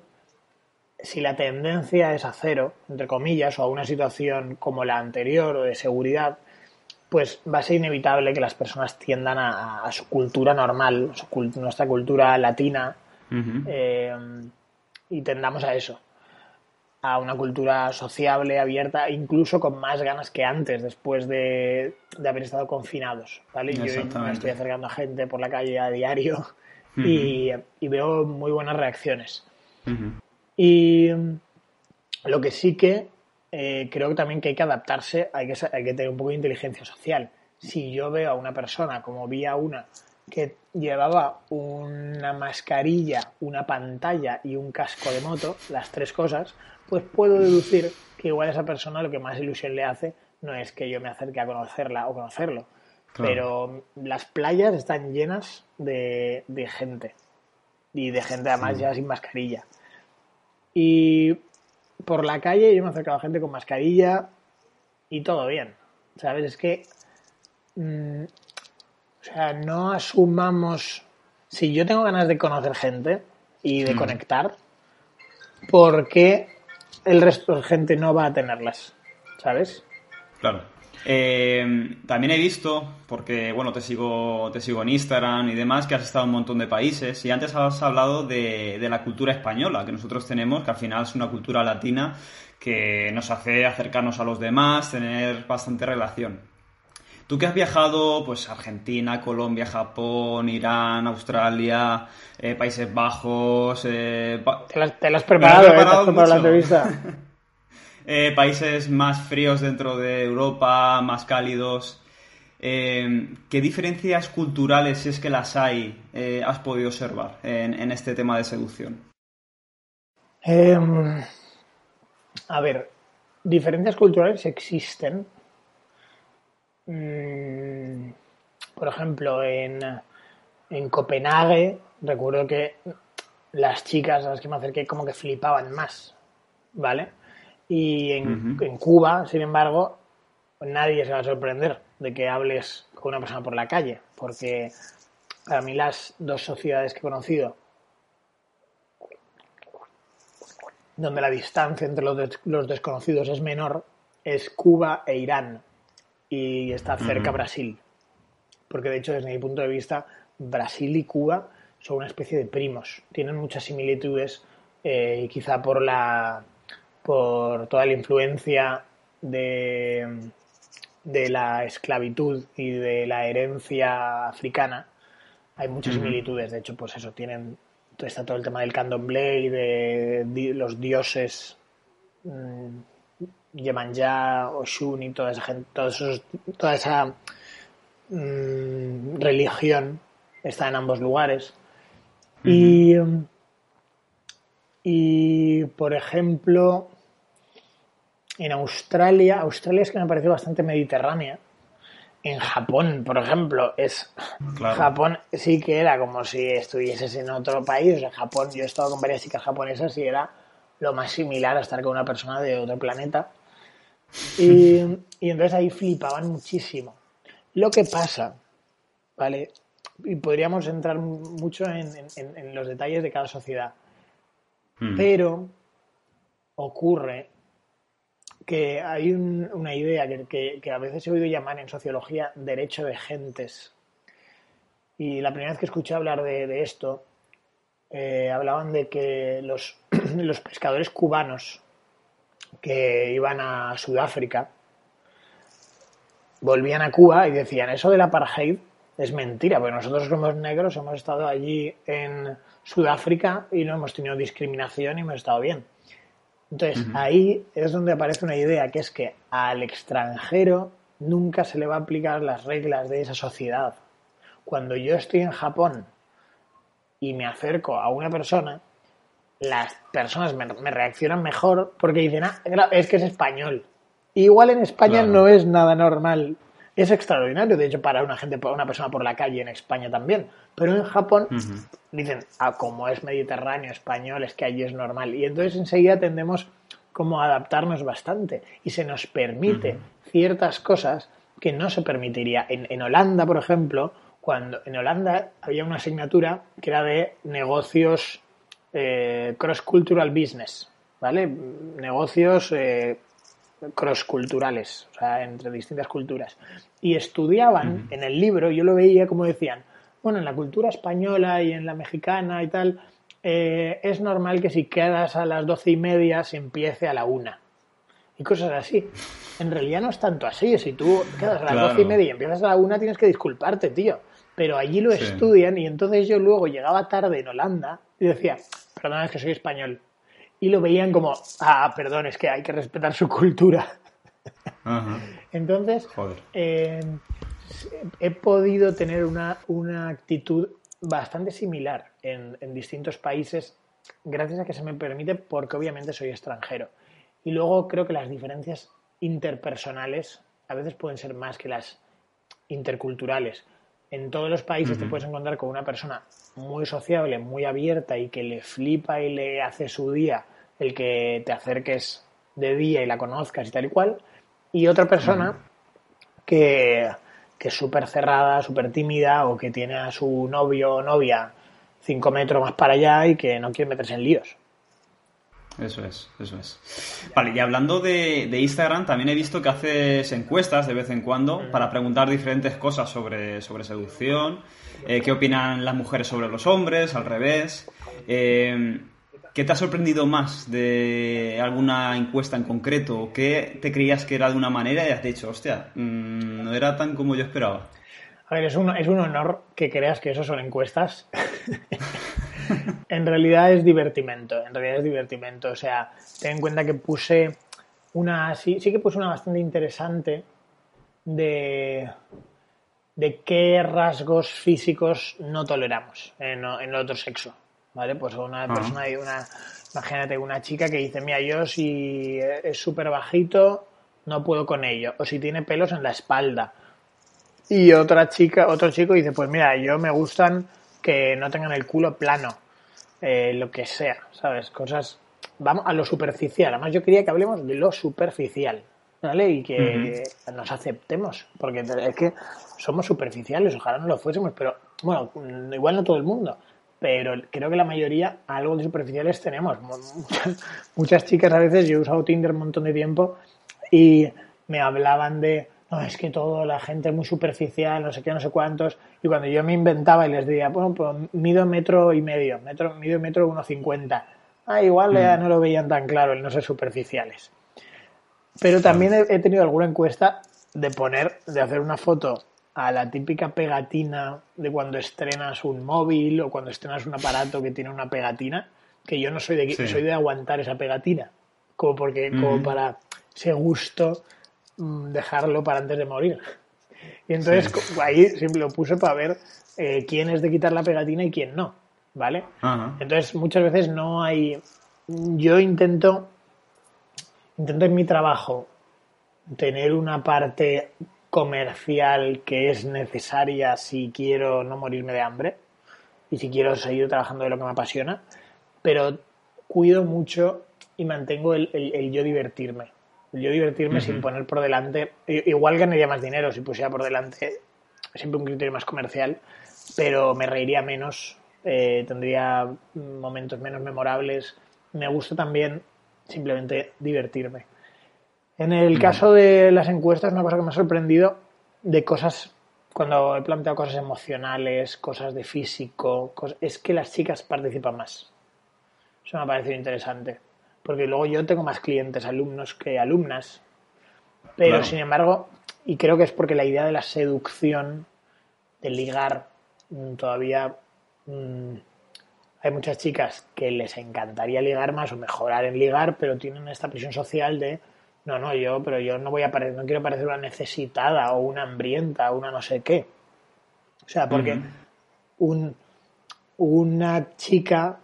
si la tendencia es a cero, entre comillas, o a una situación como la anterior o de seguridad, pues va a ser inevitable que las personas tiendan a, su cultura normal, nuestra cultura latina, eh, y tendamos a eso a una cultura sociable, abierta, incluso con más ganas que antes, después de, haber estado confinados. ¿vale? Yo me estoy acercando a gente por la calle a diario y, veo muy buenas reacciones. Y lo que sí que eh, creo que también que hay que adaptarse, hay que, hay que tener un poco de inteligencia social. Si yo veo a una persona, como vi a una, que llevaba una mascarilla, una pantalla y un casco de moto, las tres cosas, pues puedo deducir que igual a esa persona lo que más ilusión le hace no es que yo me acerque a conocerla o conocerlo, pero las playas están llenas de, gente. Y de gente además ya sin mascarilla. Y por la calle yo me he acercado a gente con mascarilla y todo bien, ¿sabes? Es que, mm, o sea, no asumamos, si yo tengo ganas de conocer gente y de conectar, ¿por qué el resto de gente no va a tenerlas, ¿sabes? Claro. Eh, también he visto, porque bueno, te sigo, te sigo en Instagram y demás, que has estado en un montón de países y antes has hablado de, de la cultura española que nosotros tenemos, que al final es una cultura latina que nos hace acercarnos a los demás, tener bastante relación. Tú que has viajado, pues Argentina, Colombia, Japón, Irán, Australia, eh, Países Bajos. Eh, te, lo has preparado, ¿eh? para la entrevista. países más fríos dentro de Europa, más cálidos. ¿Qué diferencias culturales, si es que las hay, has podido observar en, este tema de seducción? Em, a ver, diferencias culturales existen, Mm, por ejemplo, en, en Copenhague, recuerdo que las chicas a las que me acerqué como que flipaban más, ¿vale? Y en, en Cuba, sin embargo, nadie se va a sorprender de que hables con una persona por la calle, porque para mí las dos sociedades que he conocido, donde la distancia entre los, los desconocidos es menor, es Cuba e Irán y está cerca Brasil. Porque de hecho, desde mi punto de vista, Brasil y Cuba son una especie de primos. Tienen muchas similitudes eh, y quizá por la por toda la influencia de, de la esclavitud y de la herencia africana, hay muchas similitudes. De hecho, pues eso, tienen está todo el tema del candomblé y de, los dioses mm, ya Oshun y toda esa gente, toda esa mm, religión está en ambos lugares. Y, y, por ejemplo, en Australia, Australia es que me pareció bastante mediterránea. En Japón, por ejemplo, es Japón sí que era como si estuvieses en otro país. En Japón, yo he estado con varias chicas japonesas y era lo más similar a estar con una persona de otro planeta. Y, entonces ahí flipaban muchísimo. Lo que pasa, ¿vale? Y podríamos entrar mucho en, los detalles de cada sociedad. Hmm. Pero ocurre que hay una idea que, a veces he oído llamar en sociología derecho de gentes. Y la primera vez que escuché hablar de, esto, eh, hablaban de que los, los pescadores cubanos que iban a Sudáfrica volvían a Cuba y decían, eso del apartheid es mentira, porque nosotros somos negros, hemos estado allí en Sudáfrica y no hemos tenido discriminación y hemos estado bien. Entonces, ahí es donde aparece una idea, que es que al extranjero nunca se le va a aplicar las reglas de esa sociedad. Cuando yo estoy en Japón y me acerco a una persona, las personas me, reaccionan mejor porque dicen, ah, es que es español. Igual en España no es nada normal. Es extraordinario, de hecho, para una gente, para una persona por la calle en España también. Pero en Japón dicen, ah, como es mediterráneo, español, es que allí es normal. Y entonces enseguida tendemos como a adaptarnos bastante. Y se nos permite ciertas cosas que no se permitiría. En, en Holanda, por ejemplo, cuando en Holanda había una asignatura que era de negocios eh, cross-cultural business, ¿vale? Negocios eh, cross-culturales, o sea, entre distintas culturas. Y estudiaban en el libro, yo lo veía como decían, bueno, en la cultura española y en la mexicana y tal, eh, es normal que si quedas a las doce y media se empiece a la una. Y cosas así. En realidad no es tanto así. Si tú quedas a las doce y media y empiezas a la una, tienes que disculparte, tío pero allí lo estudian y entonces yo luego llegaba tarde en Holanda y decía, perdón, es que soy español. Y lo veían como, ah, perdón, es que hay que respetar su cultura. Entonces, eh, he podido tener una, actitud bastante similar en, en, distintos países gracias a que se me permite porque obviamente soy extranjero. Y luego creo que las diferencias interpersonales a veces pueden ser más que las interculturales en todos los países te puedes encontrar con una persona muy sociable, muy abierta y que le flipa y le hace su día el que te acerques de día y la conozcas y tal y cual, y otra persona que, que, es súper cerrada, súper tímida o que tiene a su novio o novia cinco metros más para allá y que no quiere meterse en líos. Eso es, eso es. Vale, y hablando de, Instagram, también he visto que haces encuestas de vez en cuando para preguntar diferentes cosas sobre, sobre seducción, eh, qué opinan las mujeres sobre los hombres, al revés. Eh, ¿Qué te ha sorprendido más de alguna encuesta en concreto? ¿Qué te creías que era de una manera y has dicho, hostia, mm, no era tan como yo esperaba? A ver, es un, es un honor que creas que eso son encuestas. en realidad es divertimento, en realidad es divertimento. O sea, ten en cuenta que puse una, sí, sí que puse una bastante interesante de, de qué rasgos físicos no toleramos en, el otro sexo. ¿Vale? Pues una persona, una, imagínate una chica que dice, mira, yo si es súper bajito, no puedo con ello. O si tiene pelos en la espalda. Y otra chica, otro chico dice, pues mira, yo me gustan que no tengan el culo plano, eh, lo que sea, ¿sabes? Cosas, vamos a lo superficial. Además, yo quería que hablemos de lo superficial, ¿vale? Y que nos aceptemos, porque es que somos superficiales, ojalá no lo fuésemos, pero bueno, igual no todo el mundo, pero creo que la mayoría algo de superficiales tenemos. Muchas, muchas chicas a veces, yo he usado Tinder un montón de tiempo y me hablaban de no, es que todo, la gente es muy superficial, no sé qué, no sé cuántos. Y cuando yo me inventaba y les decía, bueno, pues mido metro y medio, metro, mido metro uno cincuenta. Ah, igual ya mm. no lo veían tan claro el no ser superficiales. Pero también he, tenido alguna encuesta de poner, de hacer una foto a la típica pegatina de cuando estrenas un móvil o cuando estrenas un aparato que tiene una pegatina, que yo no soy de soy de aguantar esa pegatina, como porque, como para ese gusto dejarlo para antes de morir. Y entonces ahí siempre lo puse para ver eh, quién es de quitar la pegatina y quién no, ¿vale? Entonces muchas veces no hay... Yo intento, intento en mi trabajo tener una parte comercial que es necesaria si quiero no morirme de hambre y si quiero seguir trabajando de lo que me apasiona, pero cuido mucho y mantengo el yo divertirme yo divertirme sin poner por delante, igual ganaría más dinero si pusiera por delante siempre un criterio más comercial, pero me reiría menos, eh, tendría momentos menos memorables. Me gusta también simplemente divertirme. En el caso de las encuestas, una cosa que me ha sorprendido de cosas, cuando he planteado cosas emocionales, cosas de físico, es que las chicas participan más. Eso me ha parecido interesante porque luego yo tengo más clientes alumnos que alumnas, pero sin embargo y creo que es porque la idea de la seducción, de ligar, mm, todavía mm, hay muchas chicas que les encantaría ligar más o mejorar en ligar, pero tienen esta presión social de no, no, yo, pero yo no voy a parecer, no quiero parecer una necesitada o una hambrienta o una no sé qué. O sea, porque un, una chica,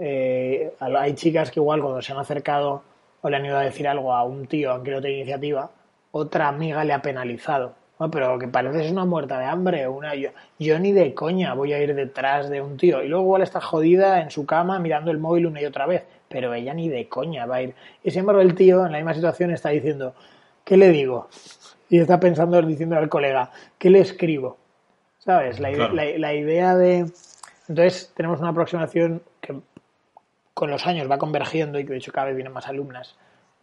eh, hay chicas que igual cuando se han acercado o le han ido a decir algo a un tío, aunque no tenga iniciativa, otra amiga le ha penalizado. No, pero que pareces una muerta de hambre. Una, yo, yo, ni de coña voy a ir detrás de un tío. Y luego igual está jodida en su cama mirando el móvil una y otra vez. Pero ella ni de coña va a ir. Y sin embargo el tío en la misma situación está diciendo, ¿qué le digo? Y está pensando, diciendo al colega, ¿qué le escribo? ¿Sabes? La, la idea de... Entonces tenemos una aproximación con los años va convergiendo y que de hecho cada vez vienen más alumnas,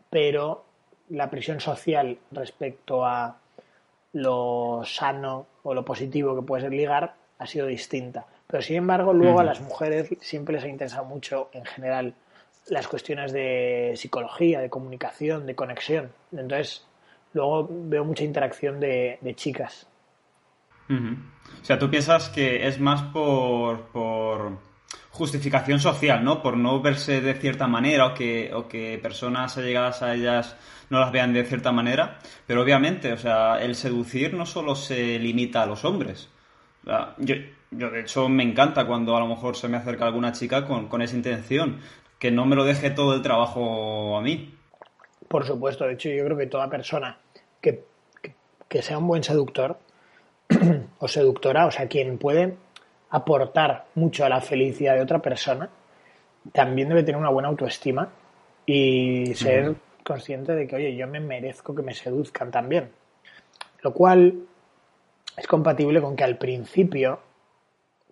pero la presión social respecto a lo sano o lo positivo que puede ser ligar ha sido distinta. Pero sin embargo, luego a las mujeres siempre les ha interesado mucho en general las cuestiones de psicología, de comunicación, de conexión. Entonces, luego veo mucha interacción de, chicas. O sea, tú piensas que es más por, por justificación social, ¿no? Por no verse de cierta manera o que, o que personas allegadas a ellas no las vean de cierta manera. Pero obviamente, o sea, el seducir no solo se limita a los hombres. yo, yo, de hecho, me encanta cuando a lo mejor se me acerca alguna chica con, con esa intención. Que no me lo deje todo el trabajo a mí. Por supuesto, de hecho, yo creo que toda persona que, que sea un buen seductor o seductora, o sea, quien puede aportar mucho a la felicidad de otra persona, también debe tener una buena autoestima y ser consciente de que, oye, yo me merezco que me seduzcan también. Lo cual es compatible con que al principio,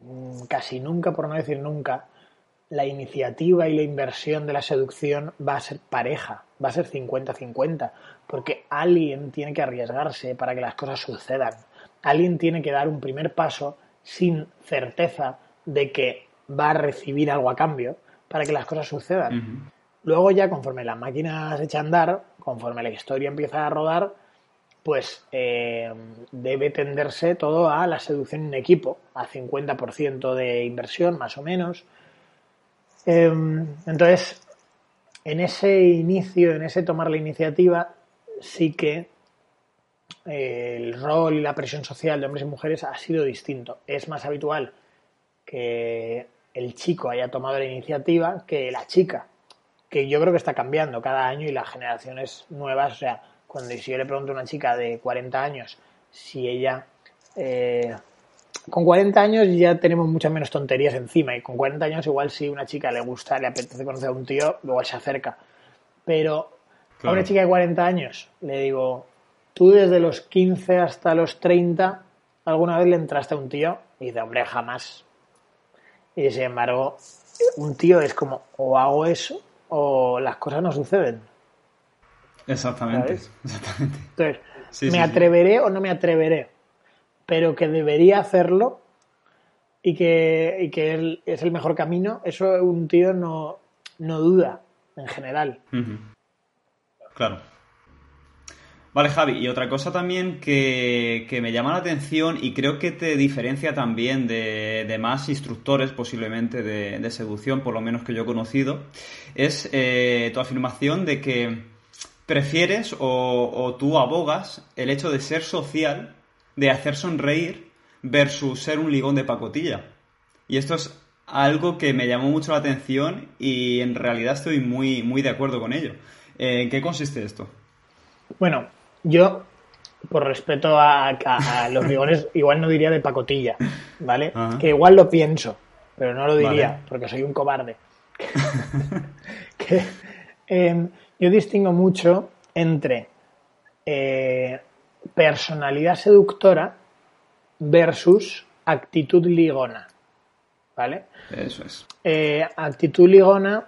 mm, casi nunca, por no decir nunca, la iniciativa y la inversión de la seducción va a ser pareja, va a ser 50-50, porque alguien tiene que arriesgarse para que las cosas sucedan. Alguien tiene que dar un primer paso sin certeza de que va a recibir algo a cambio para que las cosas sucedan. Luego ya conforme las máquinas echan a andar, conforme la historia empieza a rodar, pues eh, debe tenderse todo a la seducción en equipo, a 50% de inversión más o menos. Em, entonces, en ese inicio, en ese tomar la iniciativa, sí que el rol y la presión social de hombres y mujeres ha sido distinto. Es más habitual que el chico haya tomado la iniciativa que la chica, que yo creo que está cambiando cada año y las generaciones nuevas, o sea, cuando si yo le pregunto a una chica de 40 años si ella... Eh, con 40 años ya tenemos muchas menos tonterías encima y con 40 años igual si una chica le gusta, le apetece conocer a un tío, luego se acerca. Pero a una chica de 40 años le digo, Tú desde los 15 hasta los 30, ¿alguna vez le entraste a un tío? Y dice, hombre, jamás. Y sin embargo, un tío es como, o hago eso o las cosas no suceden. Exactamente. Entonces, ¿me atreveré o no me atreveré? Pero que debería hacerlo y que, y que es el mejor camino, eso un tío no, no duda en general. Claro. Vale, Javi, y otra cosa también que, me llama la atención y creo que te diferencia también de, más instructores posiblemente de, seducción, por lo menos que yo he conocido, es eh, tu afirmación de que prefieres o, o, tú abogas el hecho de ser social, de hacer sonreír, versus ser un ligón de pacotilla. Y esto es algo que me llamó mucho la atención y en realidad estoy muy, muy de acuerdo con ello. Eh, ¿En qué consiste esto? Bueno, yo, por respeto a, los ligones, igual no diría de pacotilla, ¿vale? Que igual lo pienso, pero no lo diría, porque soy un cobarde. Em, yo distingo mucho entre eh, personalidad seductora versus actitud ligona. ¿Vale? Eso es. Eh, actitud ligona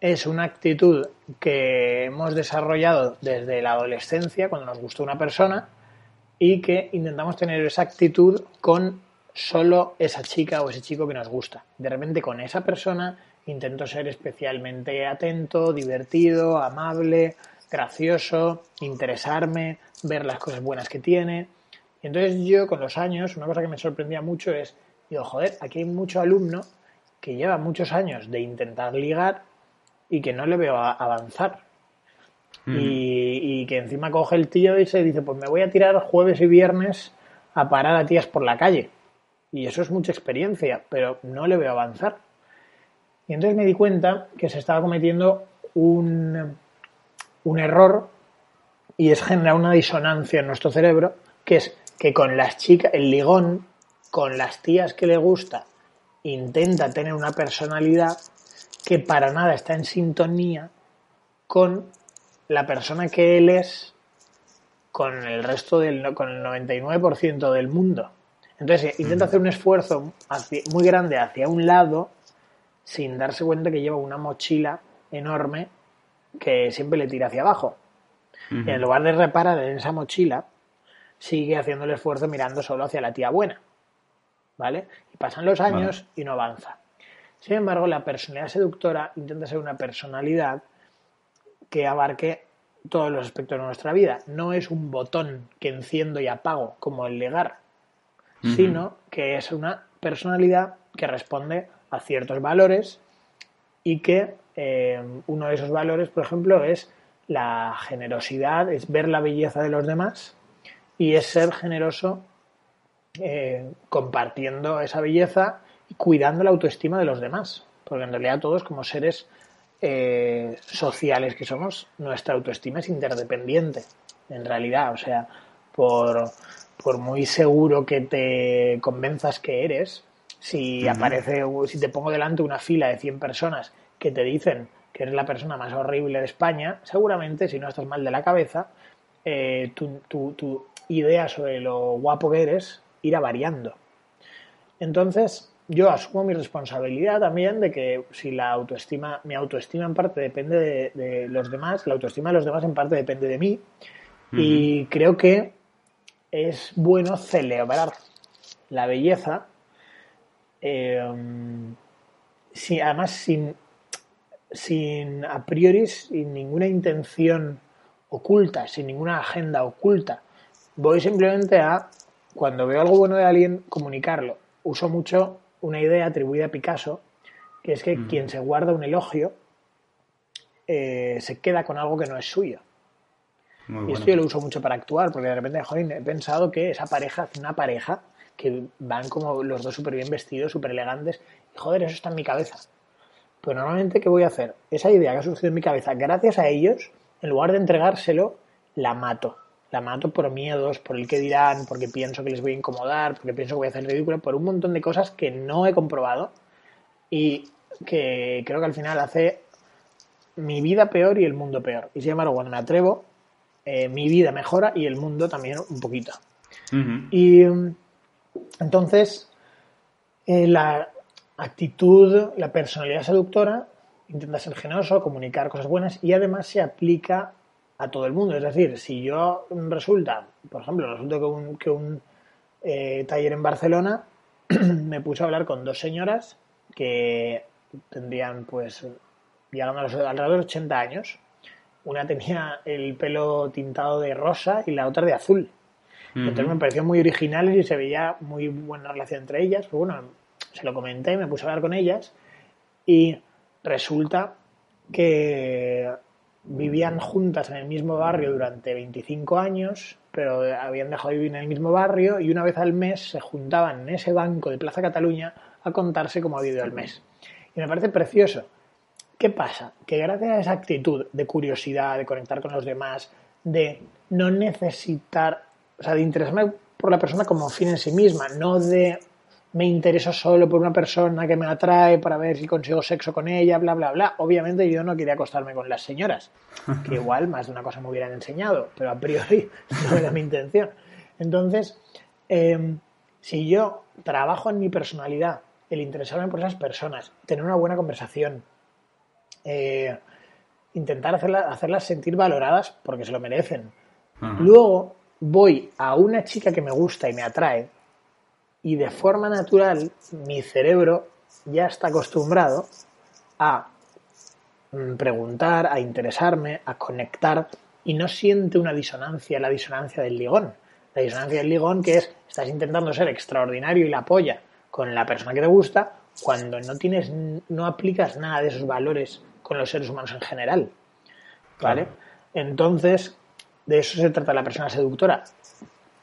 es una actitud que hemos desarrollado desde la adolescencia, cuando nos gustó una persona, y que intentamos tener esa actitud con solo esa chica o ese chico que nos gusta. De repente con esa persona intento ser especialmente atento, divertido, amable, gracioso, interesarme, ver las cosas buenas que tiene. Y entonces yo con los años, una cosa que me sorprendía mucho es, digo, joder, aquí hay mucho alumno que lleva muchos años de intentar ligar y que no le veo avanzar. y, y, que encima coge el tío y se dice, pues me voy a tirar jueves y viernes a parar a tías por la calle. Y eso es mucha experiencia, pero no le veo avanzar. Y entonces me di cuenta que se estaba cometiendo un, un error y es generar una disonancia en nuestro cerebro, que es que con las chicas, el ligón, con las tías que le gusta, intenta tener una personalidad que para nada está en sintonía con la persona que él es con el resto del con el 99% del mundo. Entonces intenta hacer un esfuerzo muy grande hacia un lado sin darse cuenta que lleva una mochila enorme que siempre le tira hacia abajo. Y en lugar de reparar en esa mochila, sigue haciendo el esfuerzo mirando solo hacia la tía buena. ¿Vale? Y pasan los años y no avanza. Sin embargo, la personalidad seductora intenta ser una personalidad que abarque todos los aspectos de nuestra vida. No es un botón que enciendo y apago como el ligar, sino que es una personalidad que responde a ciertos valores y que eh, uno de esos valores, por ejemplo, es la generosidad, es ver la belleza de los demás y es ser generoso eh, compartiendo esa belleza cuidando la autoestima de los demás. Porque en realidad todos como seres eh, sociales que somos, nuestra autoestima es interdependiente, en realidad. O sea, por, por muy seguro que te convenzas que eres, si aparece, si te pongo delante una fila de 100 personas que te dicen que eres la persona más horrible de España, seguramente si no estás mal de la cabeza, eh, tu, tu, tu, idea sobre lo guapo que eres irá variando. Entonces, yo asumo mi responsabilidad también de que si la autoestima, mi autoestima en parte depende de, los demás, la autoestima de los demás en parte depende de mí. Y creo que es bueno celebrar la belleza, eh, además sin, sin a priori, sin ninguna intención oculta, sin ninguna agenda oculta. Voy simplemente a, cuando veo algo bueno de alguien, comunicarlo. Uso mucho una idea atribuida a Picasso, que es que quien se guarda un elogio eh, se queda con algo que no es suyo. y esto yo lo uso mucho para actuar, porque de repente, joder, he pensado que esa pareja es una pareja que van como los dos súper bien vestidos, súper elegantes, y joder, eso está en mi cabeza. Pero normalmente, ¿qué voy a hacer? Esa idea que ha surgido en mi cabeza, gracias a ellos, en lugar de entregárselo, la mato. La mato por miedos, por el que dirán, porque pienso que les voy a incomodar, porque pienso que voy a hacer ridículo, por un montón de cosas que no he comprobado y que creo que al final hace mi vida peor y el mundo peor. Y sin embargo, cuando me atrevo, eh, mi vida mejora y el mundo también un poquito. Y entonces, eh, la actitud, la personalidad seductora intenta ser generoso, comunicar cosas buenas y además se aplica a todo el mundo. Es decir, si yo resulta, por ejemplo, resulta que un, que un eh, taller en Barcelona me puse a hablar con dos señoras que tendrían pues llegando a los alrededor de 80 años. Una tenía el pelo tintado de rosa y la otra de azul. Entonces me pareció muy originales y se veía muy buena relación entre ellas. Pero bueno, se lo comenté, me puse a hablar con ellas y resulta que vivían juntas en el mismo barrio durante 25 años, pero habían dejado de vivir en el mismo barrio y una vez al mes se juntaban en ese banco de Plaza Cataluña a contarse cómo había ido el mes. Y me parece precioso. ¿Qué pasa? Que gracias a esa actitud de curiosidad, de conectar con los demás, de no necesitar, o sea, de interesarme por la persona como fin en sí misma, no de me intereso solo por una persona que me atrae para ver si consigo sexo con ella, bla, bla, bla. Obviamente yo no quería acostarme con las señoras, que igual más de una cosa me hubieran enseñado, pero a priori no era mi intención. Entonces, em, si yo trabajo en mi personalidad, el interesarme por esas personas, tener una buena conversación, eh, intentar hacerlas, hacerlas sentir valoradas porque se lo merecen. Luego voy a una chica que me gusta y me atrae, y de forma natural mi cerebro ya está acostumbrado a mm, preguntar, a interesarme, a conectar y no siente una disonancia, la disonancia del ligón. La disonancia del ligón que es, estás intentando ser extraordinario y la polla con la persona que te gusta cuando no tienes, no aplicas nada de esos valores con los seres humanos en general. ¿Vale? Entonces, de eso se trata la persona seductora.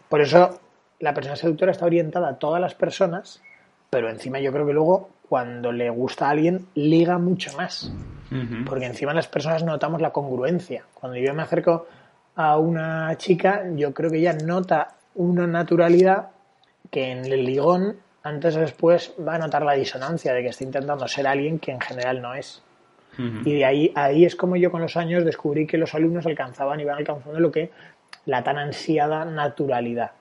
Por eso la persona seductora está orientada a todas las personas, pero encima yo creo que luego cuando le gusta a alguien liga mucho más. Porque encima las personas notamos la congruencia. Cuando yo me acerco a una chica, yo creo que ella nota una naturalidad que en el ligón, antes o después, va a notar la disonancia de que está intentando ser alguien que en general no es. Y de ahí, ahí es como yo con los años descubrí que los alumnos alcanzaban y van alcanzando lo que la tan ansiada naturalidad.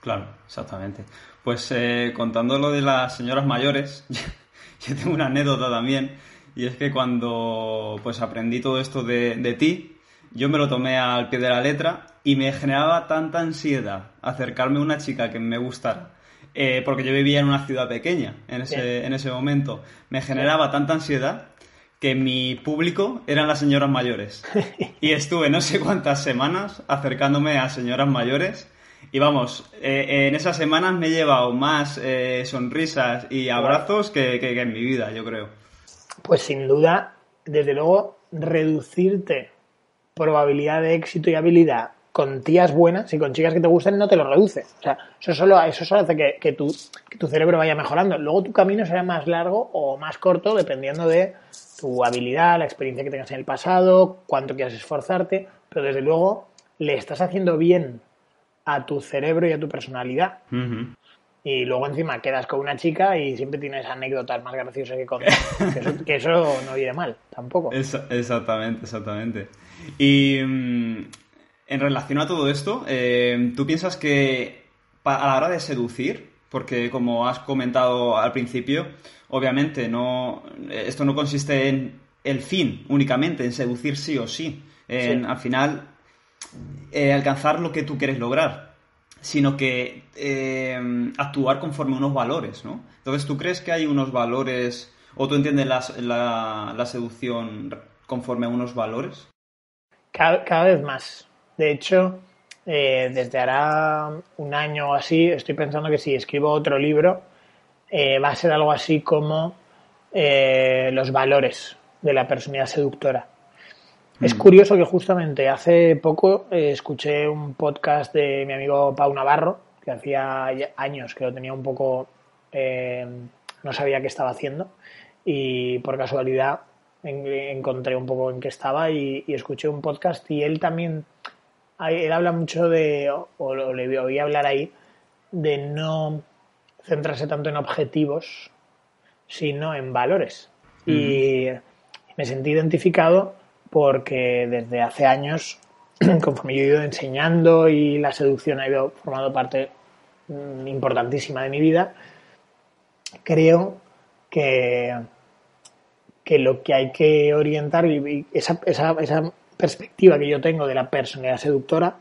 Claro, exactamente. Pues eh, contando lo de las señoras mayores, yo tengo una anécdota también, y es que cuando pues aprendí todo esto de, de ti, yo me lo tomé al pie de la letra y me generaba tanta ansiedad acercarme a una chica que me gustara. Eh, porque yo vivía en una ciudad pequeña en ese, en ese momento. Me generaba tanta ansiedad que mi público eran las señoras mayores. Y estuve no sé cuántas semanas acercándome a señoras mayores. Y vamos, eh, en esas semanas me he llevado más eh, sonrisas y abrazos que, que, en mi vida, yo creo. Pues sin duda, desde luego, reducirte probabilidad de éxito y habilidad con tías buenas y con chicas que te gusten no te lo reduce. O sea, eso solo, eso solo hace que, que, tu, que tu cerebro vaya mejorando. Luego tu camino será más largo o más corto dependiendo de tu habilidad, la experiencia que tengas en el pasado, cuánto quieras esforzarte, pero desde luego le estás haciendo bien a tu cerebro y a tu personalidad. Y luego encima quedas con una chica y siempre tienes anécdotas más graciosas que contar. que, eso, no viene mal, tampoco. exactamente, exactamente. Y mm, en relación a todo esto, eh, ¿tú piensas que a la hora de seducir, porque como has comentado al principio, obviamente no esto no consiste en el fin únicamente, en seducir sí o sí, en al final eh, alcanzar lo que tú quieres lograr, sino que eh, actuar conforme a unos valores, ¿no? Entonces, ¿tú crees que hay unos valores o tú entiendes la, la, seducción conforme a unos valores? Cada, cada vez más. De hecho, eh, desde hará un año o así, estoy pensando que si escribo otro libro, va a ser algo así como los valores de la personalidad seductora. Es mm. curioso que justamente hace poco escuché un podcast de mi amigo Pau Navarro, que hacía años que lo tenía un poco, no sabía qué estaba haciendo, y por casualidad encontré un poco en qué estaba y escuché un podcast y él también él habla mucho de, o, le oí hablar ahí, de no centrarse tanto en objetivos, sino en valores. Y me sentí identificado porque desde hace años, conforme yo he ido enseñando y la seducción ha ido formando parte mm, importantísima de mi vida, creo que, que lo que hay que orientar, y esa, esa, esa perspectiva que yo tengo de la personalidad seductora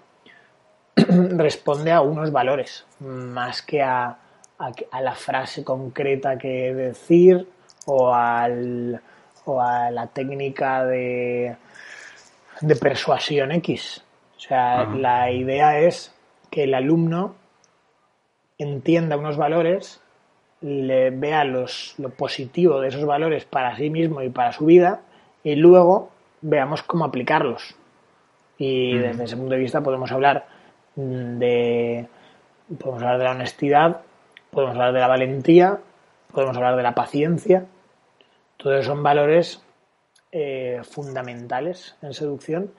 responde a unos valores, más que a, la frase concreta que decir o, al, o a la técnica de, de persuasión X. O sea, la idea es que el alumno entienda unos valores, le vea los, lo positivo de esos valores para sí mismo y para su vida y luego veamos cómo aplicarlos. Y desde ese punto de vista podemos hablar de podemos hablar de la honestidad, podemos hablar de la valentía, podemos hablar de la paciencia. Todos son valores eh, fundamentales en seducción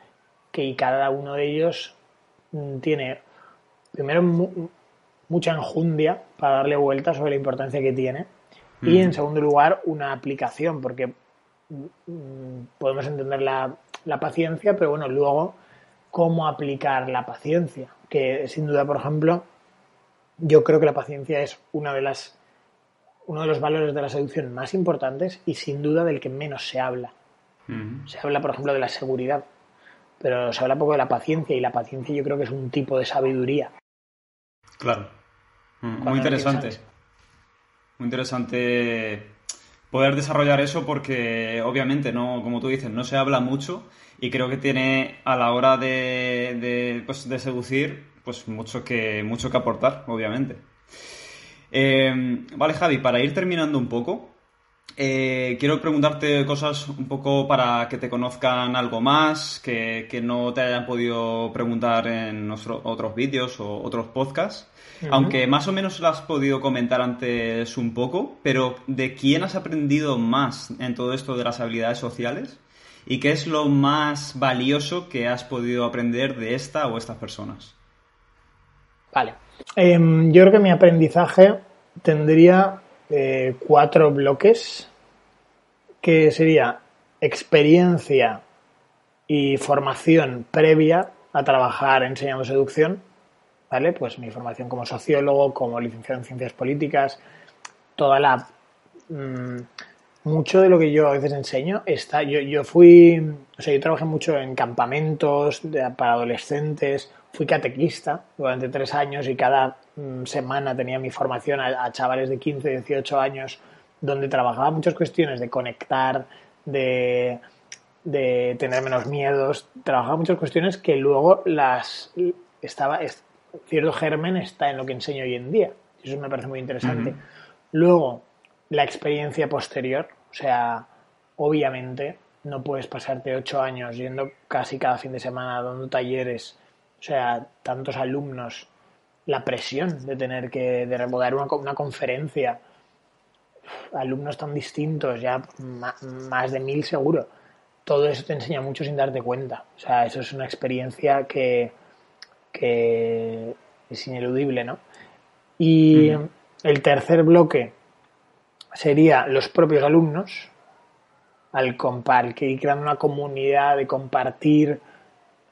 que cada uno de ellos mm, tiene primero mucha enjundia para darle vuelta sobre la importancia que tiene. Y en segundo lugar una aplicación porque podemos entender la, paciencia, pero bueno, luego cómo aplicar la paciencia, que sin duda, por ejemplo, yo creo que la paciencia es una de las uno de los valores de la seducción más importantes y sin duda del que menos se habla. Se habla, por ejemplo, de la seguridad, pero se habla poco de la paciencia y la paciencia yo creo que es un tipo de sabiduría. Claro. Muy interesante. Muy interesante poder desarrollar eso porque obviamente no, como tú dices, no se habla mucho y creo que tiene a la hora de, de, pues, de seducir pues mucho que, mucho que aportar, obviamente. Eh, vale, Javi, para ir terminando un poco, eh, quiero preguntarte cosas un poco para que te conozcan algo más, que, no te hayan podido preguntar en otros vídeos o otros podcasts. Aunque más o menos lo has podido comentar antes un poco, pero ¿de quién has aprendido más en todo esto de las habilidades sociales? ¿Y qué es lo más valioso que has podido aprender de esta o estas personas? Vale. Em, yo creo que mi aprendizaje tendría eh, cuatro bloques, que sería experiencia y formación previa a trabajar enseñando seducción, ¿vale? Pues mi formación como sociólogo, como licenciado en ciencias políticas, toda la... Mm, mucho de lo que yo a veces enseño está... Yo, yo fui... O sea, yo trabajé mucho en campamentos para adolescentes, fui catequista durante tres años y cada mm, semana tenía mi formación a, chavales de 15, 18 años donde trabajaba muchas cuestiones de conectar, de, de tener menos miedos, trabajaba muchas cuestiones que luego las estaba cierto germen está en lo que enseño hoy en día. Eso me parece muy interesante. Luego, la experiencia posterior, o sea, obviamente no puedes pasarte ocho años yendo casi cada fin de semana dando talleres o sea, tantos alumnos, la presión de tener que de una, una conferencia, alumnos tan distintos, ya más de mil seguro. Todo eso te enseña mucho sin darte cuenta. O sea, eso es una experiencia que, que es ineludible, ¿no? Y mm. el tercer bloque sería los propios alumnos, al compartir, creando una comunidad de compartir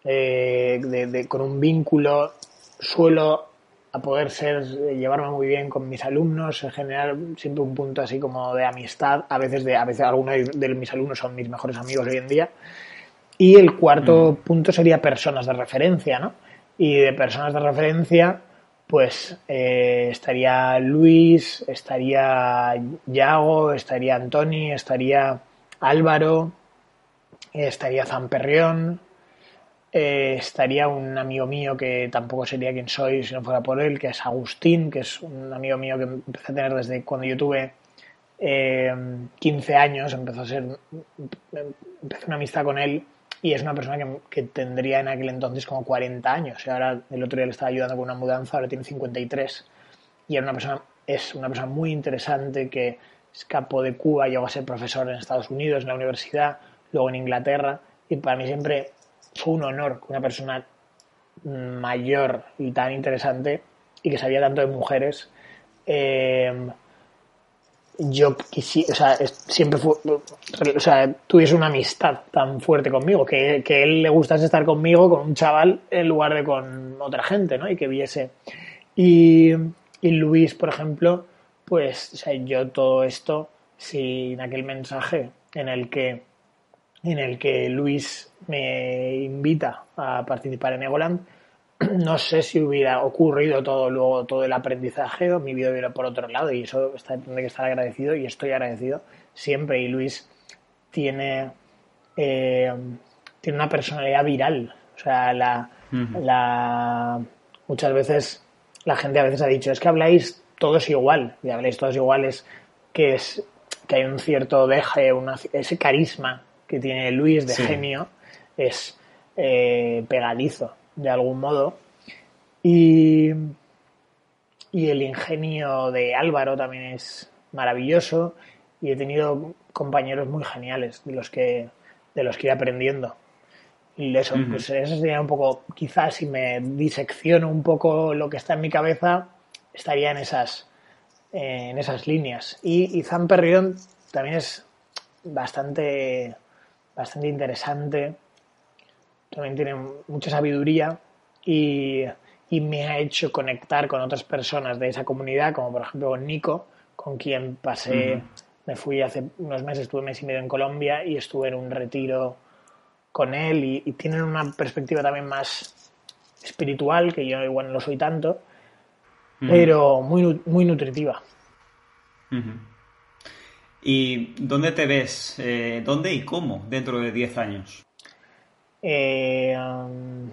eh, de, con un vínculo, suelo a poder ser, llevarme muy bien con mis alumnos, en general siempre un punto así como de amistad, a veces de, a veces algunos de mis alumnos son mis mejores amigos hoy en día. Y el cuarto mm. punto sería personas de referencia, ¿no? Y de personas de referencia, pues eh, estaría Luis, estaría Yago, estaría Antoni, estaría Álvaro, estaría Zamperrión, eh, estaría un amigo mío que tampoco sería quien soy si no fuera por él, que es Agustín, que es un amigo mío que empecé a tener desde cuando yo tuve 15 eh, años, empezó a ser, empecé una amistad con él y es una persona que, tendría en aquel entonces como 40 años. Y ahora el otro día le estaba ayudando con una mudanza, ahora tiene 53 y era una persona, es una persona muy interesante que escapó de Cuba, llegó a ser profesor en Estados Unidos, en la universidad, luego en Inglaterra. Y para mí siempre fue un honor que una persona mayor y tan interesante y que sabía tanto de mujeres, eh, yo quisiera, o sea, siempre fue, o sea, tuviese una amistad tan fuerte conmigo, que, que él le gustase estar conmigo con un chaval en lugar de con otra gente, ¿no? Y que viese. Y, y Luis, por ejemplo, pues, o sea, yo todo esto sin aquel mensaje en el que en el que Luis me invita a participar en Egoland. No sé si hubiera ocurrido todo luego todo el aprendizaje o mi vida hubiera por otro lado y eso está, tendré que estar agradecido y estoy agradecido siempre. Y Luis tiene, eh, tiene una personalidad viral. O sea, la, la, muchas veces la gente a veces ha dicho es que habláis todos igual y habláis todos iguales que es que hay un cierto deje, una, ese carisma que tiene Luis de genio es eh, pegadizo de algún modo. Y, y el ingenio de Álvaro también es maravilloso. Y he tenido compañeros muy geniales de los que de los que ir aprendiendo. Y eso pues eso sería un poco quizás si me disecciono un poco lo que está en mi cabeza estaría en esas en esas líneas. Y, y Zamperrión también es bastante bastante interesante, también tiene mucha sabiduría y, me ha hecho conectar con otras personas de esa comunidad, como por ejemplo con Nico, con quien pasé, me fui hace unos meses, estuve un mes y medio en Colombia y estuve en un retiro con él y, tienen una perspectiva también más espiritual, que yo igual no lo soy tanto, pero muy, muy nutritiva. ¿Y dónde te ves? Eh, ¿Dónde y cómo dentro de 10 años? Eh, um,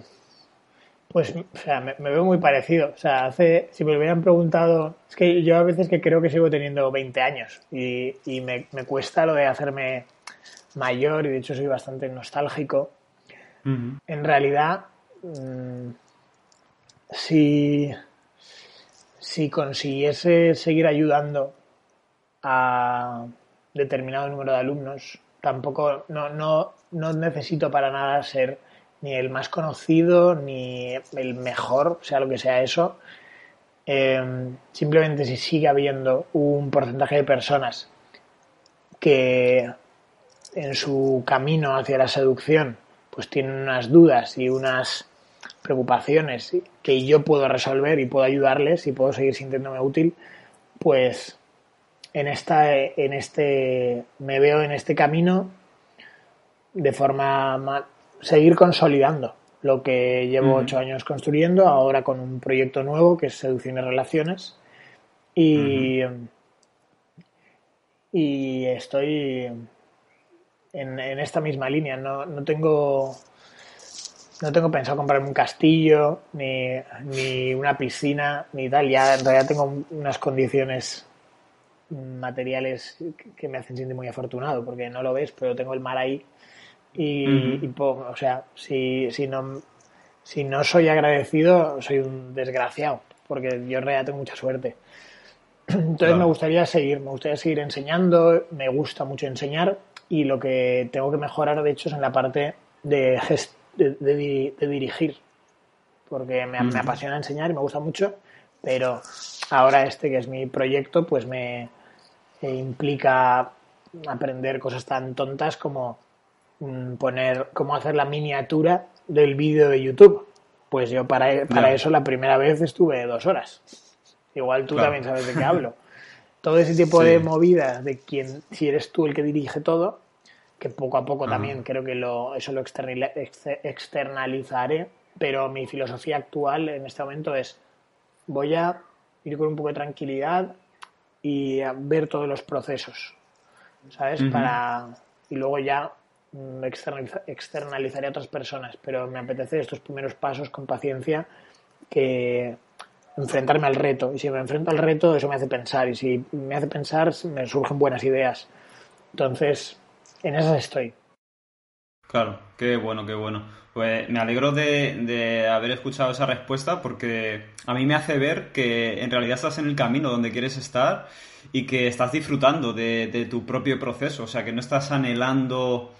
pues, o sea, me, veo muy parecido. O sea, hace, si me hubieran preguntado, es que yo a veces que creo que sigo teniendo 20 años y, me, cuesta lo de hacerme mayor y de hecho soy bastante nostálgico. En realidad, mm, si, si consiguiese seguir ayudando a determinado número de alumnos, tampoco, no, no, no necesito para nada ser ni el más conocido, ni el mejor, sea lo que sea eso. Em, simplemente si sigue habiendo un porcentaje de personas que en su camino hacia la seducción pues tienen unas dudas y unas preocupaciones que yo puedo resolver y puedo ayudarles y puedo seguir sintiéndome útil, pues en esta en este me veo en este camino de forma seguir consolidando lo que llevo ocho años construyendo, ahora con un proyecto nuevo que es Seducción y Relaciones. Y, y estoy en, esta misma línea. No, no, tengo. No tengo pensado comprarme un castillo, ni, ni una piscina, ni tal. Ya en realidad tengo unas condiciones materiales que me hacen sentir muy afortunado, porque no lo ves, pero tengo el mar ahí y, o sea, si, si, no, si no soy agradecido, soy un desgraciado, porque yo en realidad tengo mucha suerte. Entonces me gustaría seguir, me gustaría seguir enseñando, me gusta mucho enseñar y lo que tengo que mejorar, de hecho, es en la parte de, de, dirigir, porque me, me, apasiona enseñar y me gusta mucho, pero ahora este que es mi proyecto, pues me implica aprender cosas tan tontas como Mm, poner cómo hacer la miniatura del vídeo de YouTube. Pues yo para, para eso la primera vez estuve dos horas. Igual tú también sabes de qué hablo. Todo ese tipo de movidas de quien, si eres tú el que dirige todo, que poco a poco también creo que lo, eso lo externalizaré, pero mi filosofía actual en este momento es voy a ir con un poco de tranquilidad y ver todos los procesos, ¿sabes? Para y luego ya Mm, externalizaré a otras personas, pero me apetece estos primeros pasos con paciencia que enfrentarme al reto. Y si me enfrento al reto, eso me hace pensar. Y si me hace pensar, me surgen buenas ideas. Entonces, en eso estoy. Claro, qué bueno, qué bueno. Pues me alegro de, haber escuchado esa respuesta porque a mí me hace ver que en realidad estás en el camino donde quieres estar y que estás disfrutando de, tu propio proceso. O sea, que no estás anhelando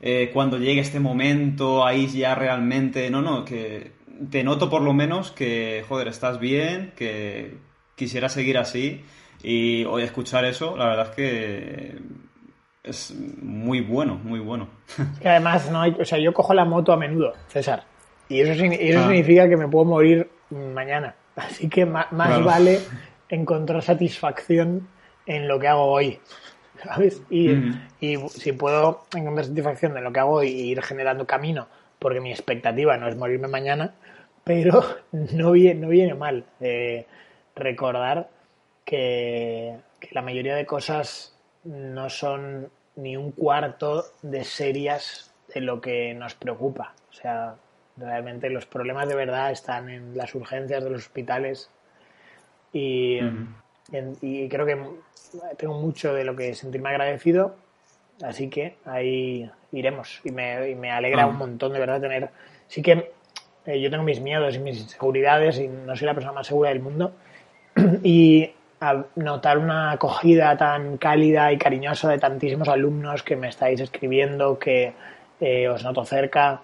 eh, cuando llegue este momento, ahí ya realmente, no, no, que te noto por lo menos que, joder, estás bien, que quisiera seguir así y hoy escuchar eso, la verdad es que es muy bueno, muy bueno. que además, no hay, o sea, yo cojo la moto a menudo, César, y eso, eso ah. significa que me puedo morir mañana. Así que más, vale encontrar satisfacción en lo que hago hoy. ¿sabes? Y, si puedo encontrar satisfacción en lo que hago y ir generando camino, porque mi expectativa no es morirme mañana, pero no viene, no viene mal eh, recordar que, la mayoría de cosas no son ni un cuarto de serias de lo que nos preocupa. O sea, realmente los problemas de verdad están en las urgencias de los hospitales y, y creo que tengo mucho de lo que sentirme agradecido, así que ahí iremos y me, y me alegra ah. un montón de verdad tener... Sí que eh, yo tengo mis miedos y mis inseguridades y no soy la persona más segura del mundo y notar una acogida tan cálida y cariñosa de tantísimos alumnos que me estáis escribiendo, que eh, os noto cerca,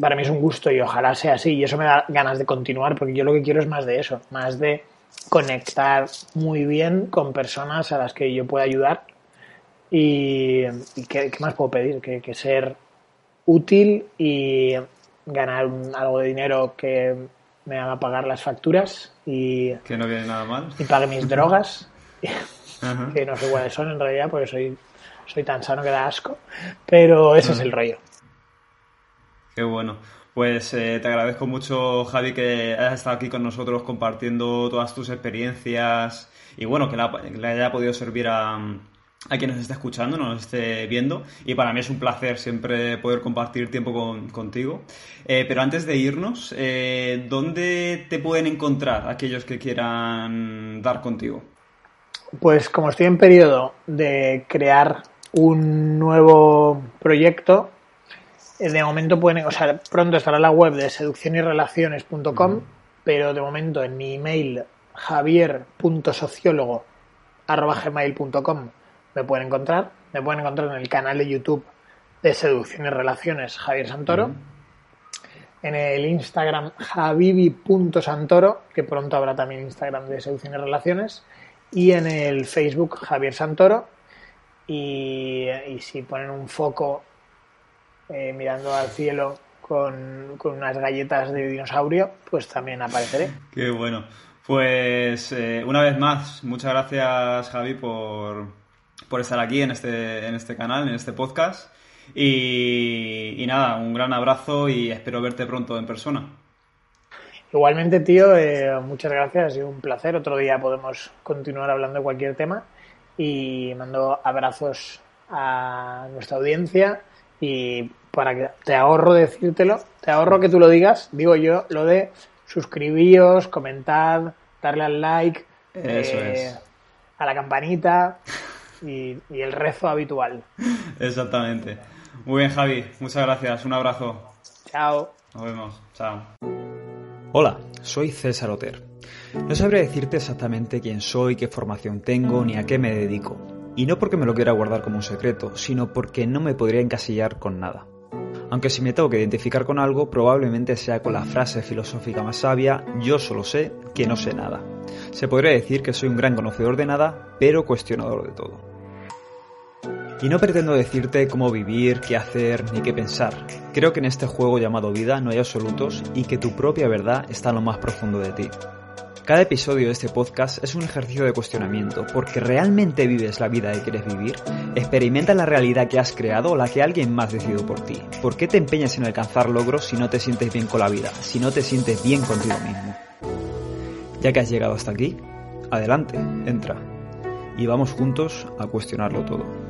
para mí es un gusto y ojalá sea así y eso me da ganas de continuar porque yo lo que quiero es más de eso, más de conectar muy bien con personas a las que yo pueda ayudar. Y, ¿qué, más puedo pedir? Que, ser útil y ganar algo de dinero que me haga pagar las facturas y que no viene nada mal. y pague mis drogas. Que no sé cuáles son en realidad porque soy soy tan sano que da asco. Pero ese es el rollo. Qué bueno. Pues eh, te agradezco mucho, Javi, que hayas estado aquí con nosotros compartiendo todas tus experiencias y bueno, que le, haya podido servir a, a quien nos esté escuchando, nos esté viendo. Y para mí es un placer siempre poder compartir tiempo contigo. Eh, pero antes de irnos, eh, ¿dónde te pueden encontrar aquellos que quieran dar contigo? Pues como estoy en periodo de crear un nuevo proyecto, eh, de momento pueden, o sea, pronto estará la web de seduccionyrelaciones.com, pero de momento en mi email javier.sociólogo.gmail.com me pueden encontrar. Me pueden encontrar en el canal de YouTube de Seducción y Relaciones Javier Santoro. En el Instagram javivi.santoro, que pronto habrá también Instagram de Seducción y Relaciones. Y en el Facebook Javier Santoro. Y, si ponen un foco eh, mirando al cielo con, unas galletas de dinosaurio, pues también apareceré. Qué bueno. Pues eh, una vez más, muchas gracias Javi por, por estar aquí en este, en este canal, en este podcast. Y, nada, un gran abrazo y espero verte pronto en persona. Igualmente, tío, eh, muchas gracias, ha sido un placer. Otro día podemos continuar hablando de cualquier tema y mando abrazos a nuestra audiencia y para que te ahorro decírtelo, te ahorro que tú lo digas, digo yo, lo de suscribíos, comentad, darle al like, eh, a la campanita y, el rezo habitual. Exactamente. Muy bien, Javi. Muchas gracias. Un abrazo. Chao. Nos vemos. Chao. Hola, soy César Oter. No sabré decirte exactamente quién soy, qué formación tengo, ni a qué me dedico. Y no porque me lo quiera guardar como un secreto, sino porque no me podría encasillar con nada. Aunque si me tengo que identificar con algo, probablemente sea con la frase filosófica más sabia, yo solo sé que no sé nada. Se podría decir que soy un gran conocedor de nada, pero cuestionador de todo. Y no pretendo decirte cómo vivir, qué hacer ni qué pensar. Creo que en este juego llamado vida no hay absolutos y que tu propia verdad está en lo más profundo de ti. Cada episodio de este podcast es un ejercicio de cuestionamiento, porque realmente vives la vida que quieres vivir, experimenta la realidad que has creado o la que alguien más decidido por ti. ¿Por qué te empeñas en alcanzar logros si no te sientes bien con la vida, si no te sientes bien contigo mismo? Ya que has llegado hasta aquí, adelante, entra y vamos juntos a cuestionarlo todo.